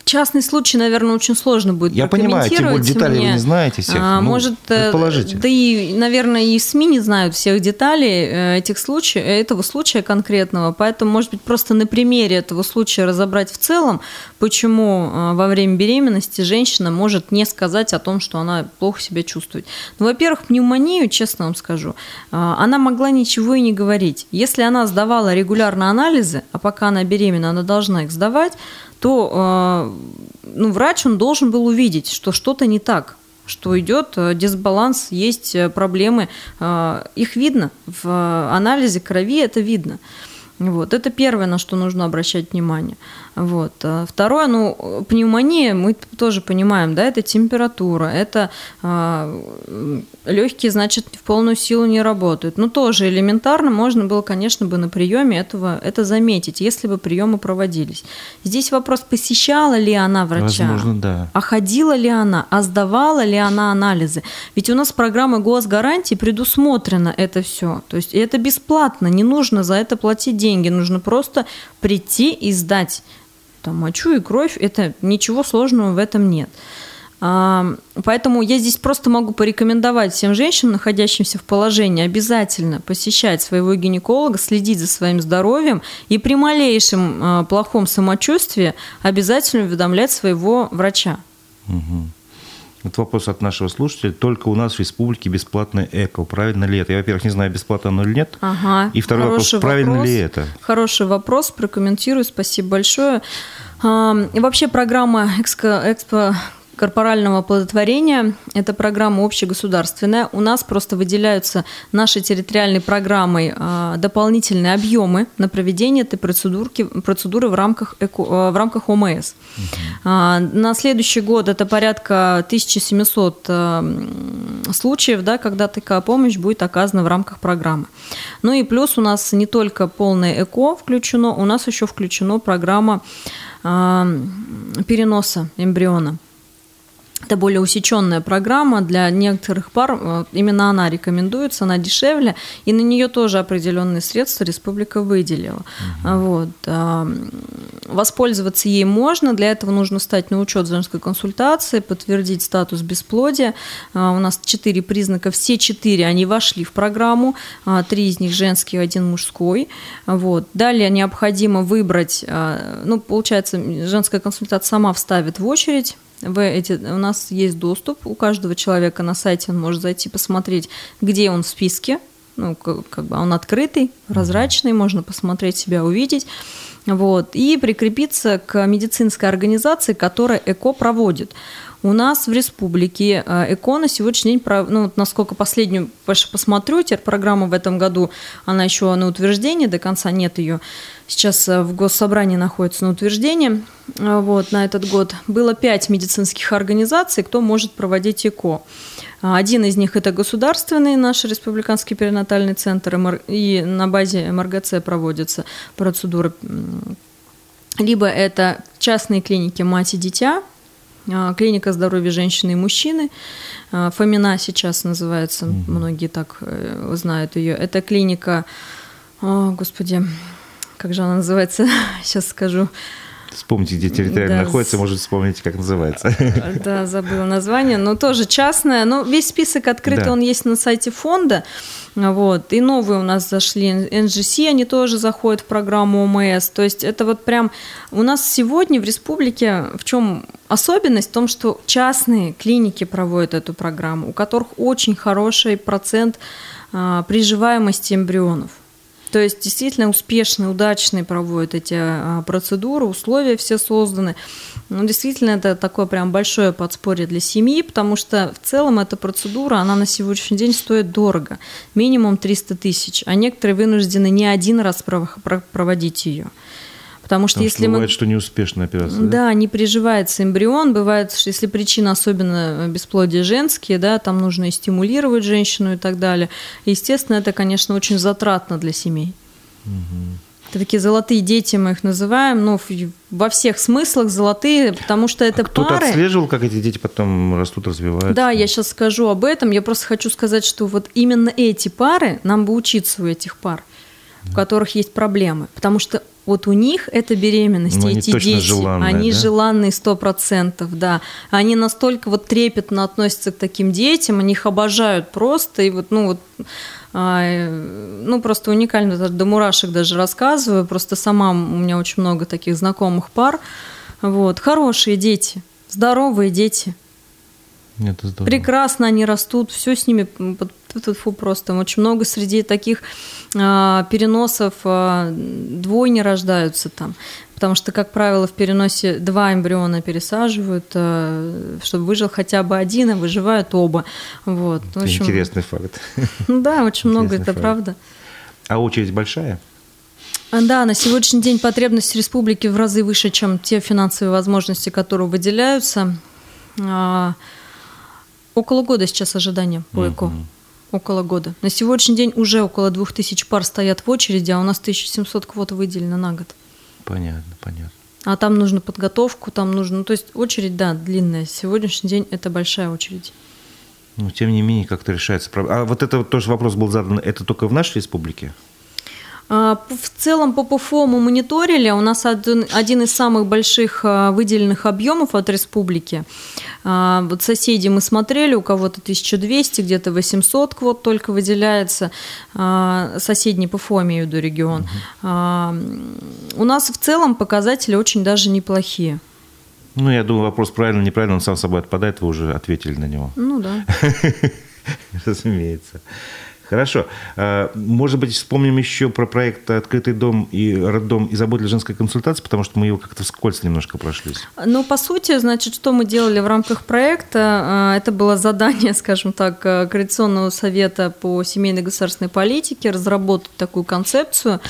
Частный случай, наверное, очень сложно будет Я понимаю, тем более детали мне. вы не знаете всех. А, ну, может, э, предположите. Да и, наверное, и СМИ не знают всех деталей э, этих случаев, этого случая конкретного. Поэтому, может быть, просто на примере этого случая разобрать в целом, почему э, во время беременности женщина может не сказать о том, что она плохо себя чувствует. Ну, во-первых, пневмонию, честно вам скажу, она могла ничего и не говорить. Если она сдавала регулярно анализы, а пока она беременна, она должна их сдавать, то а, ну, врач он должен был увидеть, что что-то не так, что идет э, дисбаланс, есть э, проблемы. А, их видно в анализе крови, это видно. Вот. Это первое, на что нужно обращать внимание. Вот. А второе, ну, пневмония, мы тоже понимаем, да, это температура, это э, легкие, значит, в полную силу не работают. Ну, тоже элементарно можно было, конечно, бы на приеме этого, это заметить, если бы приемы проводились. Здесь вопрос, посещала ли она врача, Возможно, да. а ходила ли она, а сдавала ли она анализы. Ведь у нас программы госгарантии предусмотрено это все. То есть это бесплатно, не нужно за это платить деньги, нужно просто прийти и сдать там, мочу и кровь, это ничего сложного в этом нет. А, поэтому я здесь просто могу порекомендовать всем женщинам, находящимся в положении, обязательно посещать своего гинеколога, следить за своим здоровьем и при малейшем а, плохом самочувствии обязательно уведомлять своего врача. Угу. Вот вопрос от нашего слушателя. Только у нас в республике бесплатное ЭКО. Правильно ли это? Я, во-первых, не знаю, бесплатно оно или нет. Ага. И второй Хороший вопрос, правильно вопрос. ли это? Хороший вопрос, прокомментирую. Спасибо большое. Вообще программа Экспо, Экспо корпорального оплодотворения. Это программа общегосударственная. У нас просто выделяются нашей территориальной программой а, дополнительные объемы на проведение этой процедурки, процедуры в рамках, ЭКО, а, в рамках ОМС. Угу. На следующий год это порядка 1700 случаев, да, когда такая помощь будет оказана в рамках программы. Ну и плюс у нас не только полное ЭКО включено, у нас еще включена программа переноса эмбриона. Это более усеченная программа для некоторых пар. Э, именно она рекомендуется, она дешевле, и на нее тоже определенные средства республика выделила. Угу. Вот. А, воспользоваться ей можно, для этого нужно стать на учет женской консультации, подтвердить статус бесплодия. А, у нас четыре признака, все четыре, они вошли в программу, три из них женский, один мужской. Вот. Далее необходимо выбрать, ну, получается, женская консультация сама вставит в очередь вы эти, у нас есть доступ у каждого человека на сайте, он может зайти посмотреть, где он в списке, ну, как, как бы он открытый, прозрачный, можно посмотреть себя, увидеть, вот, и прикрепиться к медицинской организации, которая ЭКО проводит. У нас в республике э, ЭКО на сегодняшний день, ну, насколько последнюю посмотрю, теперь программа в этом году, она еще на утверждении, до конца нет ее, сейчас э, в Госсобрании находится на утверждении, э, вот, на этот год. Было пять медицинских организаций, кто может проводить ЭКО. Один из них это государственный наш республиканский перинатальный центр, и на базе МРГЦ проводятся процедуры. Либо это частные клиники «Мать и дитя», а, клиника здоровья женщины и мужчины. А, Фомина сейчас называется, многие так э, знают ее. Это клиника, о, господи, как же она называется, сейчас скажу. Вспомните, где территориально Да, находится, с- может, вспомните, как называется. Да, забыла название, но тоже частная. Но весь список открытый, Да. он есть на сайте фонда. Вот. И новые у нас зашли. NGC, они тоже заходят в программу ОМС. То есть это вот прям... У нас сегодня в республике в чем особенность? В том, что частные клиники проводят эту программу, у которых очень хороший процент а, приживаемости эмбрионов. То есть действительно успешные, удачные проводят эти а, процедуры, условия все созданы. Ну, действительно, это такое прям большое подспорье для семьи, потому что в целом эта процедура, она на сегодняшний день стоит дорого, минимум 300 тысяч, а некоторые вынуждены не один раз пров- про- проводить ее. Потому что Потому если что мы... бывает, что неуспешная операция. Да, не приживается эмбрион. Бывает, что если причина особенно бесплодия женские, да, там нужно и стимулировать женщину и так далее. Естественно, это, конечно, очень затратно для семей. Это такие золотые дети, мы их называем, ну, в- во всех смыслах золотые, потому что это Кто-то пары. отслеживал, как эти дети потом растут, развиваются? Да, я сейчас скажу об этом. Я просто хочу сказать, что вот именно эти пары, нам бы учиться у этих пар, у которых есть проблемы. Потому что вот у них это беременность, Ну, они эти дети, желанные, они да? желанные сто процентов, да. Они настолько вот трепетно относятся к таким детям, они их обожают просто, и вот, ну вот, а, ну просто уникально, до мурашек даже рассказываю, просто сама у меня очень много таких знакомых пар, вот, хорошие дети, здоровые дети, Это здорово. Прекрасно они растут, все с ними под- тьфу-тьфу, просто очень много среди таких а, переносов а, двойни рождаются там. Потому что, как правило, в переносе два эмбриона пересаживают, а, чтобы выжил хотя бы один, а выживают оба. Вот. В Это общем, интересный факт. ну Да, очень много, Интересный это факт. правда. А очередь большая? Да, на сегодняшний день потребность республики в разы выше, чем те финансовые возможности, которые выделяются. Около года сейчас ожидания по ЭКО. Около года. На сегодняшний день уже около 2000 пар стоят в очереди, а у нас 1700 квот выделено на год. Понятно, понятно. А там нужно подготовку, там нужно... Ну, то есть очередь, да, длинная. Сегодняшний день это большая очередь. Но тем не менее как-то решается проблема. А вот это вот тоже вопрос был задан, это только в нашей республике? А, В целом по ПФО мы мониторили. У нас один, один из самых больших а, выделенных объемов от республики. А, Вот соседи мы смотрели, у кого-то 1200, где-то 800 квот только выделяется. Соседний ПФО, имею в виду регион. У нас в целом показатели очень даже неплохие. Ну, я думаю, вопрос правильно, неправильно, он сам собой отпадает, вы уже ответили на него. Ну да. Разумеется. Хорошо. А, Может быть, вспомним еще про проект «Открытый дом» и «Роддом» и «Забот для женской консультации», потому что мы его как-то вскользь немножко прошлись. Ну, по сути, значит, что мы делали в рамках проекта? А, Это было задание, скажем так, э, Координационного совета по семейной государственной политике разработать такую концепцию.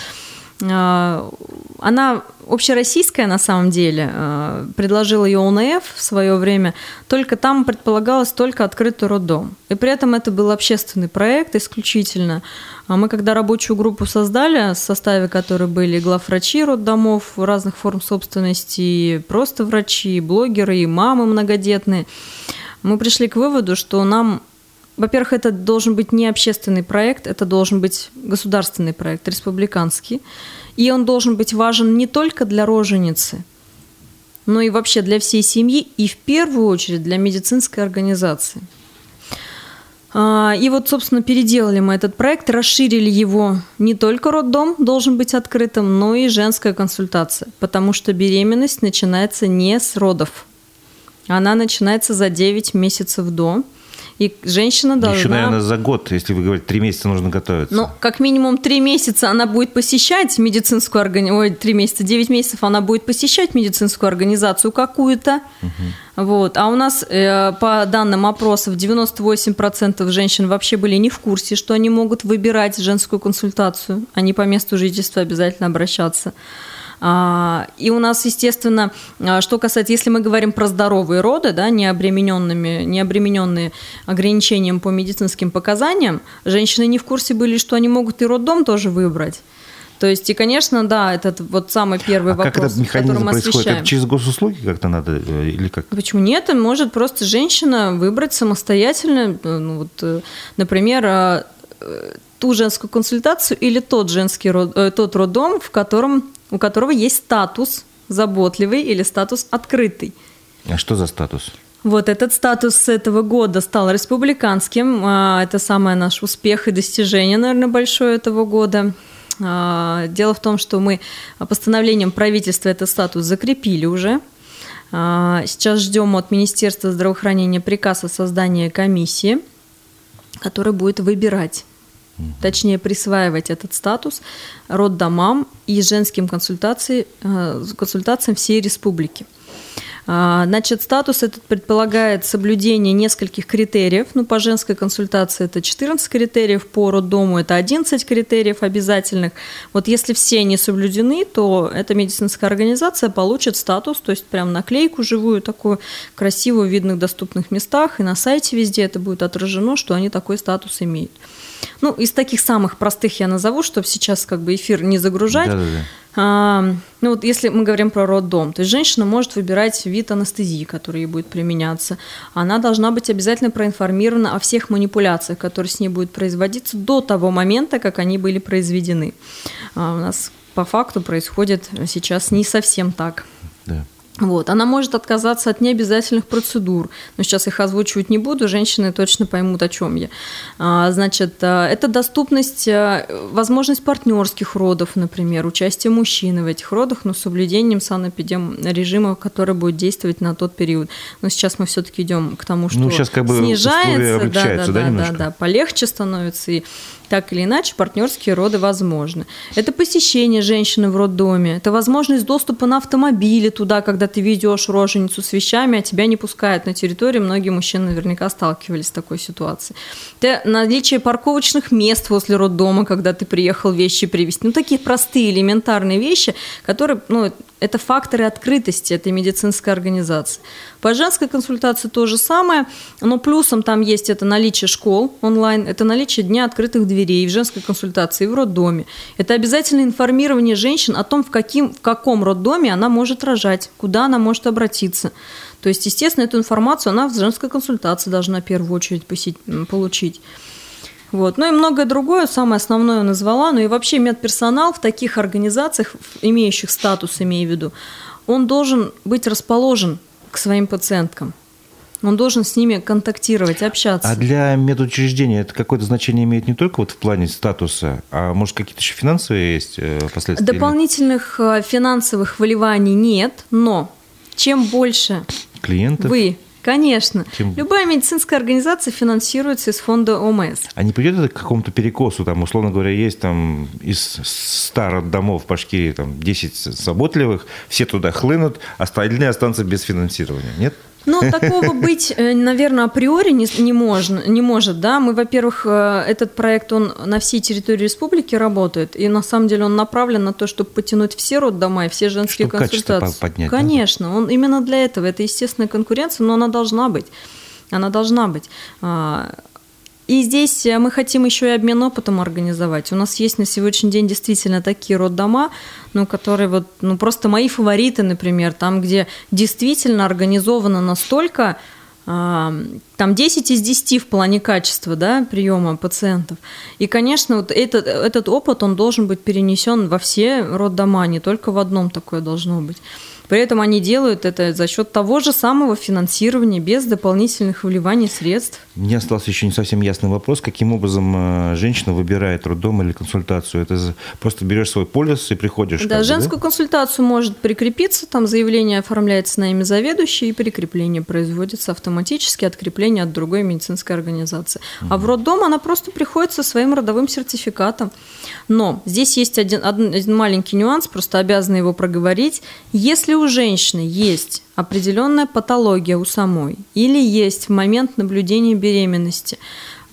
А, Она общероссийская на самом деле, а, предложил ее ОНФ в свое время, только там предполагалось только открытый роддом. И при этом это был общественный проект исключительно. А Мы когда рабочую группу создали, в составе которой были главврачи роддомов разных форм собственности, просто врачи, блогеры, и мамы многодетные, мы пришли к выводу, что нам во-первых, это должен быть не общественный проект, это должен быть государственный проект, республиканский. И он должен быть важен не только для роженицы, но и вообще для всей семьи, и в первую очередь для медицинской организации. А, И вот, собственно, переделали мы этот проект, расширили его. Не только роддом должен быть открытым, но и женская консультация, потому что беременность начинается не с родов. Она начинается за 9 месяцев до. И женщина должна... Еще, наверное, за год, если вы говорите, три месяца нужно готовиться. Ну, как минимум три месяца она будет посещать медицинскую организацию, ой, три месяца, девять месяцев она будет посещать медицинскую организацию какую-то. Вот. А у нас, э, по данным опросов, 98% женщин вообще были не в курсе, что они могут выбирать женскую консультацию, не по месту жительства обязательно обращаться. А, И у нас, естественно, а, что касается, если мы говорим про здоровые роды, да, не, обремененными, не обремененные ограничением по медицинским показаниям, женщины не в курсе были, что они могут и роддом тоже выбрать. То есть, и, конечно, да, этот вот самый первый а как вопрос, этот механизм который мы происходит? освещаем. Это через госуслуги как-то надо э, или как? Почему нет? Может просто женщина выбрать самостоятельно, э, ну, вот, э, например, э, ту женскую консультацию или тот женский род, тот роддом, в котором, у которого есть статус заботливый или статус открытый. А что за статус? Вот этот статус с этого года стал республиканским. А, это самый наш успех и достижение, наверное, большое этого года. А, дело в том, что мы постановлением правительства этот статус закрепили уже. А, сейчас ждем от Министерства здравоохранения приказ о создании комиссии, которая будет выбирать точнее присваивать этот статус роддомам и женским консультациям, консультациям всей республики. А, значит, статус этот предполагает соблюдение нескольких критериев. Ну, по женской консультации это 14 критериев, по роддому это 11 критериев обязательных. Вот если все не соблюдены, то эта медицинская организация получит статус, то есть прям наклейку живую, такую красивую в видных доступных местах, и на сайте везде это будет отражено, что они такой статус имеют. Ну, из таких самых простых я назову, чтобы сейчас как бы эфир не загружать. Да-да-да. А, ну вот если мы говорим про роддом, то есть женщина может выбирать вид анестезии, который ей будет применяться. Она должна быть обязательно проинформирована о всех манипуляциях, которые с ней будут производиться до того момента, как они были произведены. А у нас по факту происходит сейчас не совсем так. Да. Вот. Она может отказаться от необязательных процедур. Но сейчас их озвучивать не буду, женщины точно поймут, о чем я. А, значит, а, это доступность, а, возможность партнерских родов, например, участие мужчины в этих родах, но с соблюдением санэпидем режима, который будет действовать на тот период. Но сейчас мы все-таки идем к тому, что ну, сейчас как бы снижается, да, да, да, да, да, полегче становится и так или иначе партнерские роды возможны. Это посещение женщины в роддоме, это возможность доступа на автомобиле туда, когда ты ведешь роженицу с вещами, а тебя не пускают на территорию. Многие мужчины наверняка сталкивались с такой ситуацией. Это наличие парковочных мест возле роддома, когда ты приехал вещи привезти. Ну, такие простые, элементарные вещи, которые, ну, это факторы открытости этой медицинской организации. По женской консультации то же самое, но плюсом там есть это наличие школ онлайн, это наличие дня открытых дверей в женской консультации и в роддоме. Это обязательное информирование женщин о том, в, каким, в каком роддоме она может рожать, куда она может обратиться. То есть, естественно, эту информацию она в женской консультации должна в первую очередь посетить, получить. Вот. Ну и многое другое, самое основное назвала. Ну и вообще медперсонал в таких организациях, имеющих статус, имею в виду, он должен быть расположен к своим пациенткам. Он должен с ними контактировать, общаться. А для медучреждения это какое-то значение имеет не только вот в плане статуса, а может какие-то еще финансовые есть э, последствия? Дополнительных э, финансовых выливаний нет, но чем больше клиентов вы Конечно. Тем... Любая медицинская организация финансируется из фонда ОМС. А не придет это к какому-то перекосу? Там, условно говоря, есть там из старых домов в Башкирии там, 10 заботливых, все туда хлынут, остальные останутся без финансирования. Нет? Ну, такого быть, э, наверное, априори не, не, можно, не может, да. Мы, во-первых, э, этот проект, он на всей территории республики работает, и на самом деле он направлен на то, чтобы потянуть все роддома и все женские чтобы консультации. Поднять, Конечно, да? он именно для этого. Это естественная конкуренция, но она должна быть. Она должна быть. И здесь э, мы хотим еще и обмен опытом организовать. У нас есть на сегодняшний день действительно такие роддома, ну, которые вот, ну, просто мои фавориты, например, там, где действительно организовано настолько, а, там 10 из 10 в плане качества да, приема пациентов. И, конечно, вот этот, этот опыт, он должен быть перенесен во все роддома, не только в одном такое должно быть. При этом они делают это за счет того же самого финансирования, без дополнительных вливаний средств. Мне остался еще не совсем ясный вопрос, каким образом э, женщина выбирает роддом или консультацию. Это просто берешь свой полис и приходишь. Да, женскую да? консультацию может прикрепиться, там заявление оформляется на имя заведующей, и прикрепление производится автоматически, открепление от другой медицинской организации. Угу. А в роддом она просто приходит со своим родовым сертификатом. Но здесь есть один, один маленький нюанс, просто обязаны его проговорить. Если у женщины есть определенная патология у самой или есть в момент наблюдения беременности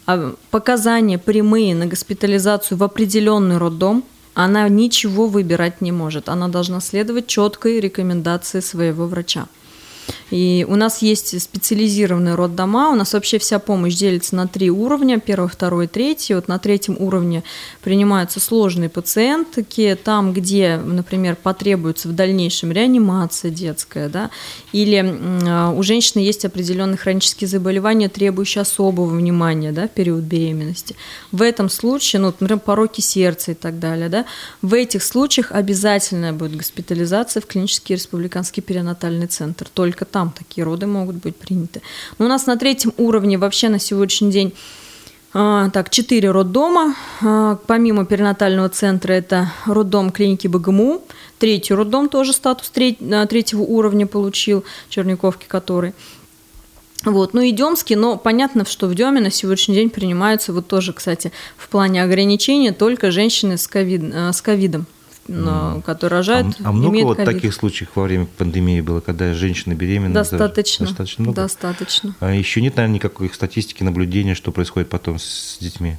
а, показания прямые на госпитализацию в определенный роддом, она ничего выбирать не может. Она должна следовать четкой рекомендации своего врача. И у нас есть специализированные роддома, у нас вообще вся помощь делится на три уровня, первый, второй, третий. Вот на третьем уровне принимаются сложные пациентки, там, где, например, потребуется в дальнейшем реанимация детская, да, или а, у женщины есть определенные хронические заболевания, требующие особого внимания да, в период беременности. В этом случае, ну, например, пороки сердца и так далее, да, в этих случаях обязательно будет госпитализация в клинический республиканский перинатальный центр. Только там такие роды могут быть приняты. Но у нас на третьем уровне вообще на сегодняшний день а, так, четыре роддома. А, помимо перинатального центра это роддом клиники БГМУ. Третий роддом тоже статус третьего уровня получил, Черниковки который. Вот, ну и Демский, но понятно, что в Деме на сегодняшний день принимаются вот тоже, кстати, в плане ограничения только женщины с, ковид, с ковидом но, которые рожают. А, а много вот таких случаев во время пандемии было, когда женщины беременны? Достаточно. Достаточно много? Достаточно. А еще нет, наверное, никакой статистики, наблюдения, что происходит потом с детьми?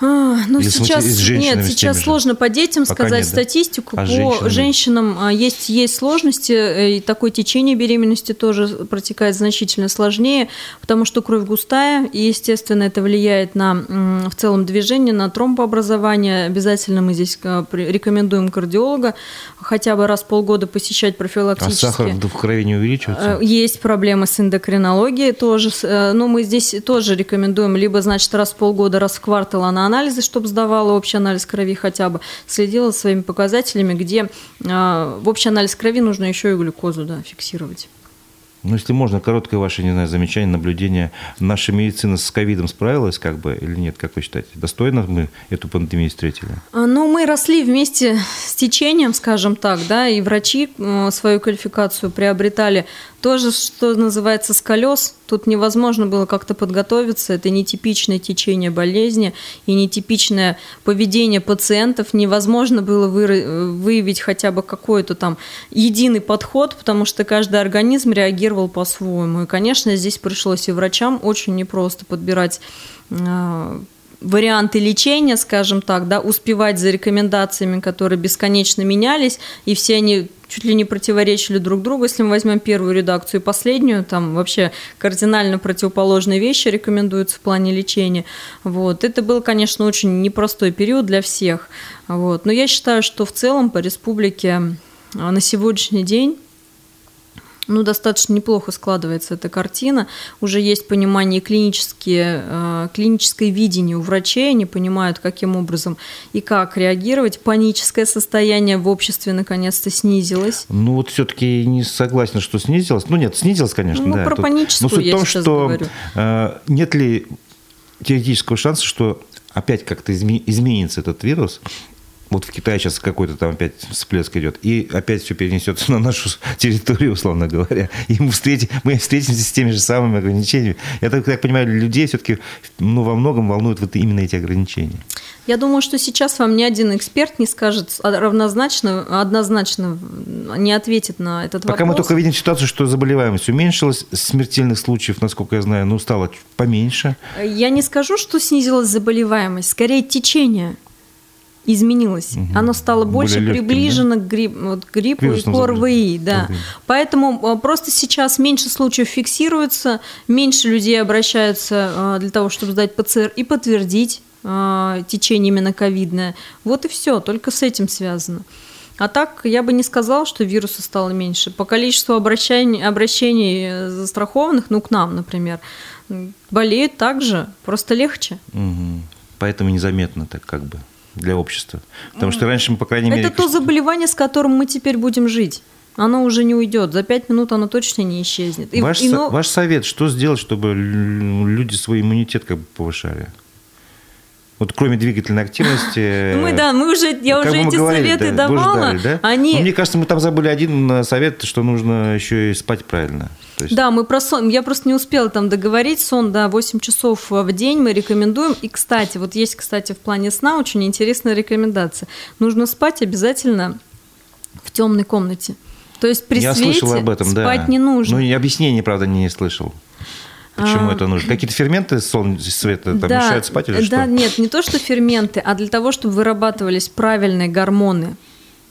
А, ну, Или сейчас нет, сейчас сложно по детям Пока сказать нет, да? статистику. А по женщинам, женщинам а, есть, есть сложности, э, и такое течение беременности тоже протекает значительно сложнее, потому что кровь густая, и, естественно, это влияет на в целом движение, на тромбообразование. Обязательно мы здесь э, рекомендуем кардиолога хотя бы раз в полгода посещать профилактически. А сахар в крови не увеличивается? Э, есть проблемы с эндокринологией тоже, но мы здесь тоже рекомендуем либо, значит, раз в полгода, раз в квартал она анализы, чтобы сдавала общий анализ крови хотя бы, следила за своими показателями, где э, в общий анализ крови нужно еще и глюкозу да, фиксировать. Ну, если можно, короткое ваше, не знаю, замечание, наблюдение. Наша медицина с ковидом справилась как бы или нет, как вы считаете? Достойно мы эту пандемию встретили? А, ну, мы росли вместе с течением, скажем так, да, и врачи э, свою квалификацию приобретали тоже, что называется, с колес. Тут невозможно было как-то подготовиться. Это нетипичное течение болезни и нетипичное поведение пациентов. Невозможно было выявить хотя бы какой-то там единый подход, потому что каждый организм реагировал по-своему. И, конечно, здесь пришлось и врачам очень непросто подбирать а, варианты лечения, скажем так, да, успевать за рекомендациями, которые бесконечно менялись, и все они чуть ли не противоречили друг другу. Если мы возьмем первую редакцию и последнюю, там вообще кардинально противоположные вещи рекомендуются в плане лечения. Вот. Это был, конечно, очень непростой период для всех. Вот. Но я считаю, что в целом по республике а, на сегодняшний день ну, достаточно неплохо складывается эта картина. Уже есть понимание клинические, э, клиническое видение у врачей, они понимают, каким образом и как реагировать. Паническое состояние в обществе наконец-то снизилось. Ну, вот все-таки не согласен, что снизилось. Ну, нет, снизилось, конечно, ну, да. про Тут... паническую Но суть я в том, сейчас что говорю. Э, нет ли теоретического шанса, что опять как-то изменится этот вирус, вот в Китае сейчас какой-то там опять всплеск идет, и опять все перенесется на нашу территорию, условно говоря, и мы, встретим, мы встретимся с теми же самыми ограничениями. Я так, так понимаю, людей все-таки ну, во многом волнуют вот именно эти ограничения. Я думаю, что сейчас вам ни один эксперт не скажет равнозначно, однозначно не ответит на этот Пока вопрос. Пока мы только видим ситуацию, что заболеваемость уменьшилась, смертельных случаев, насколько я знаю, ну, стало поменьше. Я не скажу, что снизилась заболеваемость, скорее течение изменилось. Угу. Оно стало больше легким, приближено да? к, грип, вот, к гриппу и к ОРВИ. Да. Поэтому а, просто сейчас меньше случаев фиксируется, меньше людей обращаются а, для того, чтобы сдать ПЦР и подтвердить а, течение именно ковидное. Вот и все, только с этим связано. А так я бы не сказала, что вируса стало меньше. По количеству обращений, обращений э, застрахованных, ну, к нам, например, болеют также, просто легче. Угу. Поэтому незаметно так как бы для общества. Потому что раньше мы, по крайней мере... Это то заболевание, с которым мы теперь будем жить. Оно уже не уйдет. За пять минут оно точно не исчезнет. И, ваш, и, но... ваш совет, что сделать, чтобы люди свой иммунитет как бы повышали? Вот кроме двигательной активности. Мы, да, мы уже, я уже эти говорили, советы да, давала. Ждали, да? Они... Но мне кажется, мы там забыли один совет, что нужно еще и спать правильно. есть... Да, мы про сон, я просто не успела там договорить, сон, да, 8 часов в день мы рекомендуем. И, кстати, вот есть, кстати, в плане сна очень интересная рекомендация. Нужно спать обязательно в темной комнате. То есть при я свете слышал об этом, спать да. не нужно. Ну, объяснение, правда, не слышал. Почему а, это нужно? Какие-то ферменты света там да, мешают спать или да, что? Да, нет, не то, что ферменты, а для того, чтобы вырабатывались правильные гормоны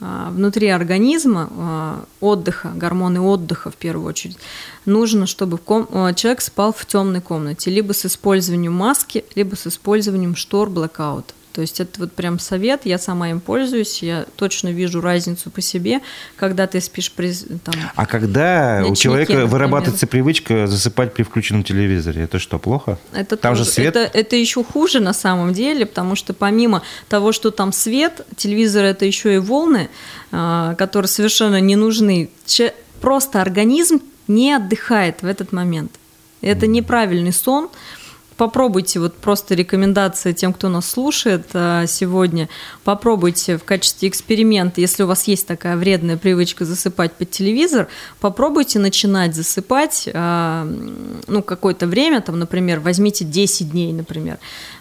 а, внутри организма а, отдыха, гормоны отдыха в первую очередь, нужно, чтобы а, человек спал в темной комнате, либо с использованием маски, либо с использованием штор blackout. То есть это вот прям совет, я сама им пользуюсь, я точно вижу разницу по себе, когда ты спишь при там, А когда у человека например. вырабатывается привычка засыпать при включенном телевизоре, это что, плохо? Это там тоже, же свет? Это, это еще хуже на самом деле, потому что помимо того, что там свет, телевизор это еще и волны, а, которые совершенно не нужны. Просто организм не отдыхает в этот момент. Это неправильный сон, попробуйте, вот просто рекомендация тем, кто нас слушает а, сегодня, попробуйте в качестве эксперимента, если у вас есть такая вредная привычка засыпать под телевизор, попробуйте начинать засыпать, а, ну, какое-то время, там, например, возьмите 10 дней, например.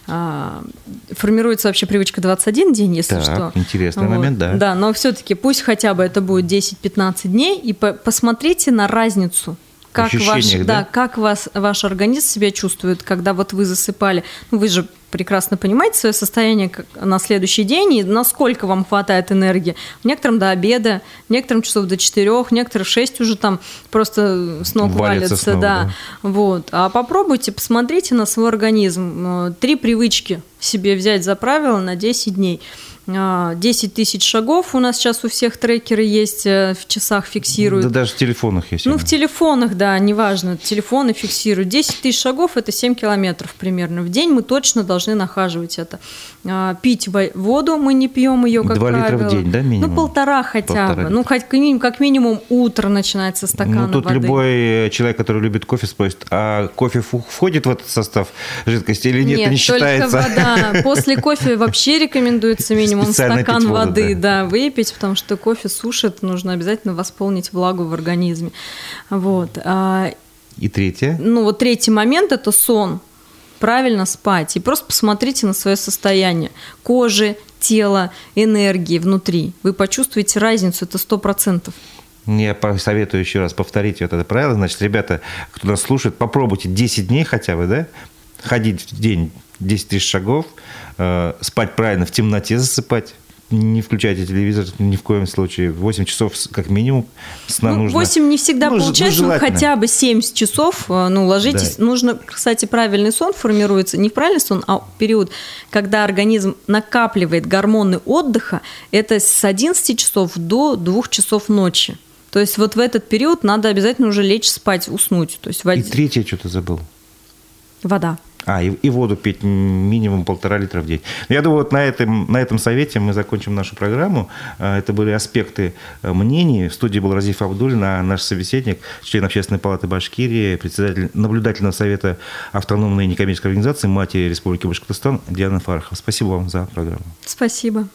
А, формируется вообще привычка 21 день, если так, что. интересный вот. момент, да. Да, но все-таки пусть хотя бы это будет 10-15 дней, и по посмотрите на разницу как ваш, да? да, как вас, ваш организм себя чувствует, когда вот вы засыпали. Ну, вы же прекрасно понимаете свое состояние на следующий день и насколько вам хватает энергии. Некоторым до обеда, некоторым часов до четырех, некоторым шесть уже там просто с ног валятся снова, да. да. Вот. А попробуйте, посмотрите на свой организм. Три привычки себе взять за правило на 10 дней. 10 а, тысяч шагов у нас сейчас у всех трекеры есть, э, в часах фиксируют. Да даже в телефонах есть. Ну, в телефонах, да, неважно, телефоны фиксируют. 10 тысяч шагов – это 7 километров примерно. В день мы точно должны нахаживать это. А, пить воду мы не пьем ее, как 2 правило. литра в день, да, минимум? Ну, полтора хотя полтора бы. Ну, хоть, как минимум утро начинается стакана Ну, тут воды. любой человек, который любит кофе, спросит, а кофе входит в этот состав жидкости или нет, нет не считается? только вода. После кофе вообще рекомендуется минимум минимум стакан воду, воды, да. да, выпить, потому что кофе сушит, нужно обязательно восполнить влагу в организме. Вот. А, И третье? Ну, вот третий момент – это сон. Правильно спать. И просто посмотрите на свое состояние кожи, тела, энергии внутри. Вы почувствуете разницу, это сто процентов. Я советую еще раз повторить вот это правило. Значит, ребята, кто нас слушает, попробуйте 10 дней хотя бы, да, ходить в день 10 тысяч шагов, э, спать правильно, в темноте засыпать. Не включайте телевизор ни в коем случае. 8 часов как минимум сна ну, нужно. 8 не всегда ну, получается, ну, хотя бы 7 часов. Э, ну, ложитесь. Да. Нужно, кстати, правильный сон формируется. Не правильный сон, а период, когда организм накапливает гормоны отдыха. Это с 11 часов до 2 часов ночи. То есть вот в этот период надо обязательно уже лечь спать, уснуть. То есть в... И третье что-то забыл. Вода. А, и, и воду пить минимум полтора литра в день. Я думаю, вот на этом, на этом совете мы закончим нашу программу. А, это были аспекты э, мнений. В студии был Разиф Абдулин, а наш собеседник, член Общественной палаты Башкирии, председатель наблюдательного совета автономной некоммерческой организации «Матери Республики Башкортостан» Диана Фарахова. Спасибо вам за программу. Спасибо.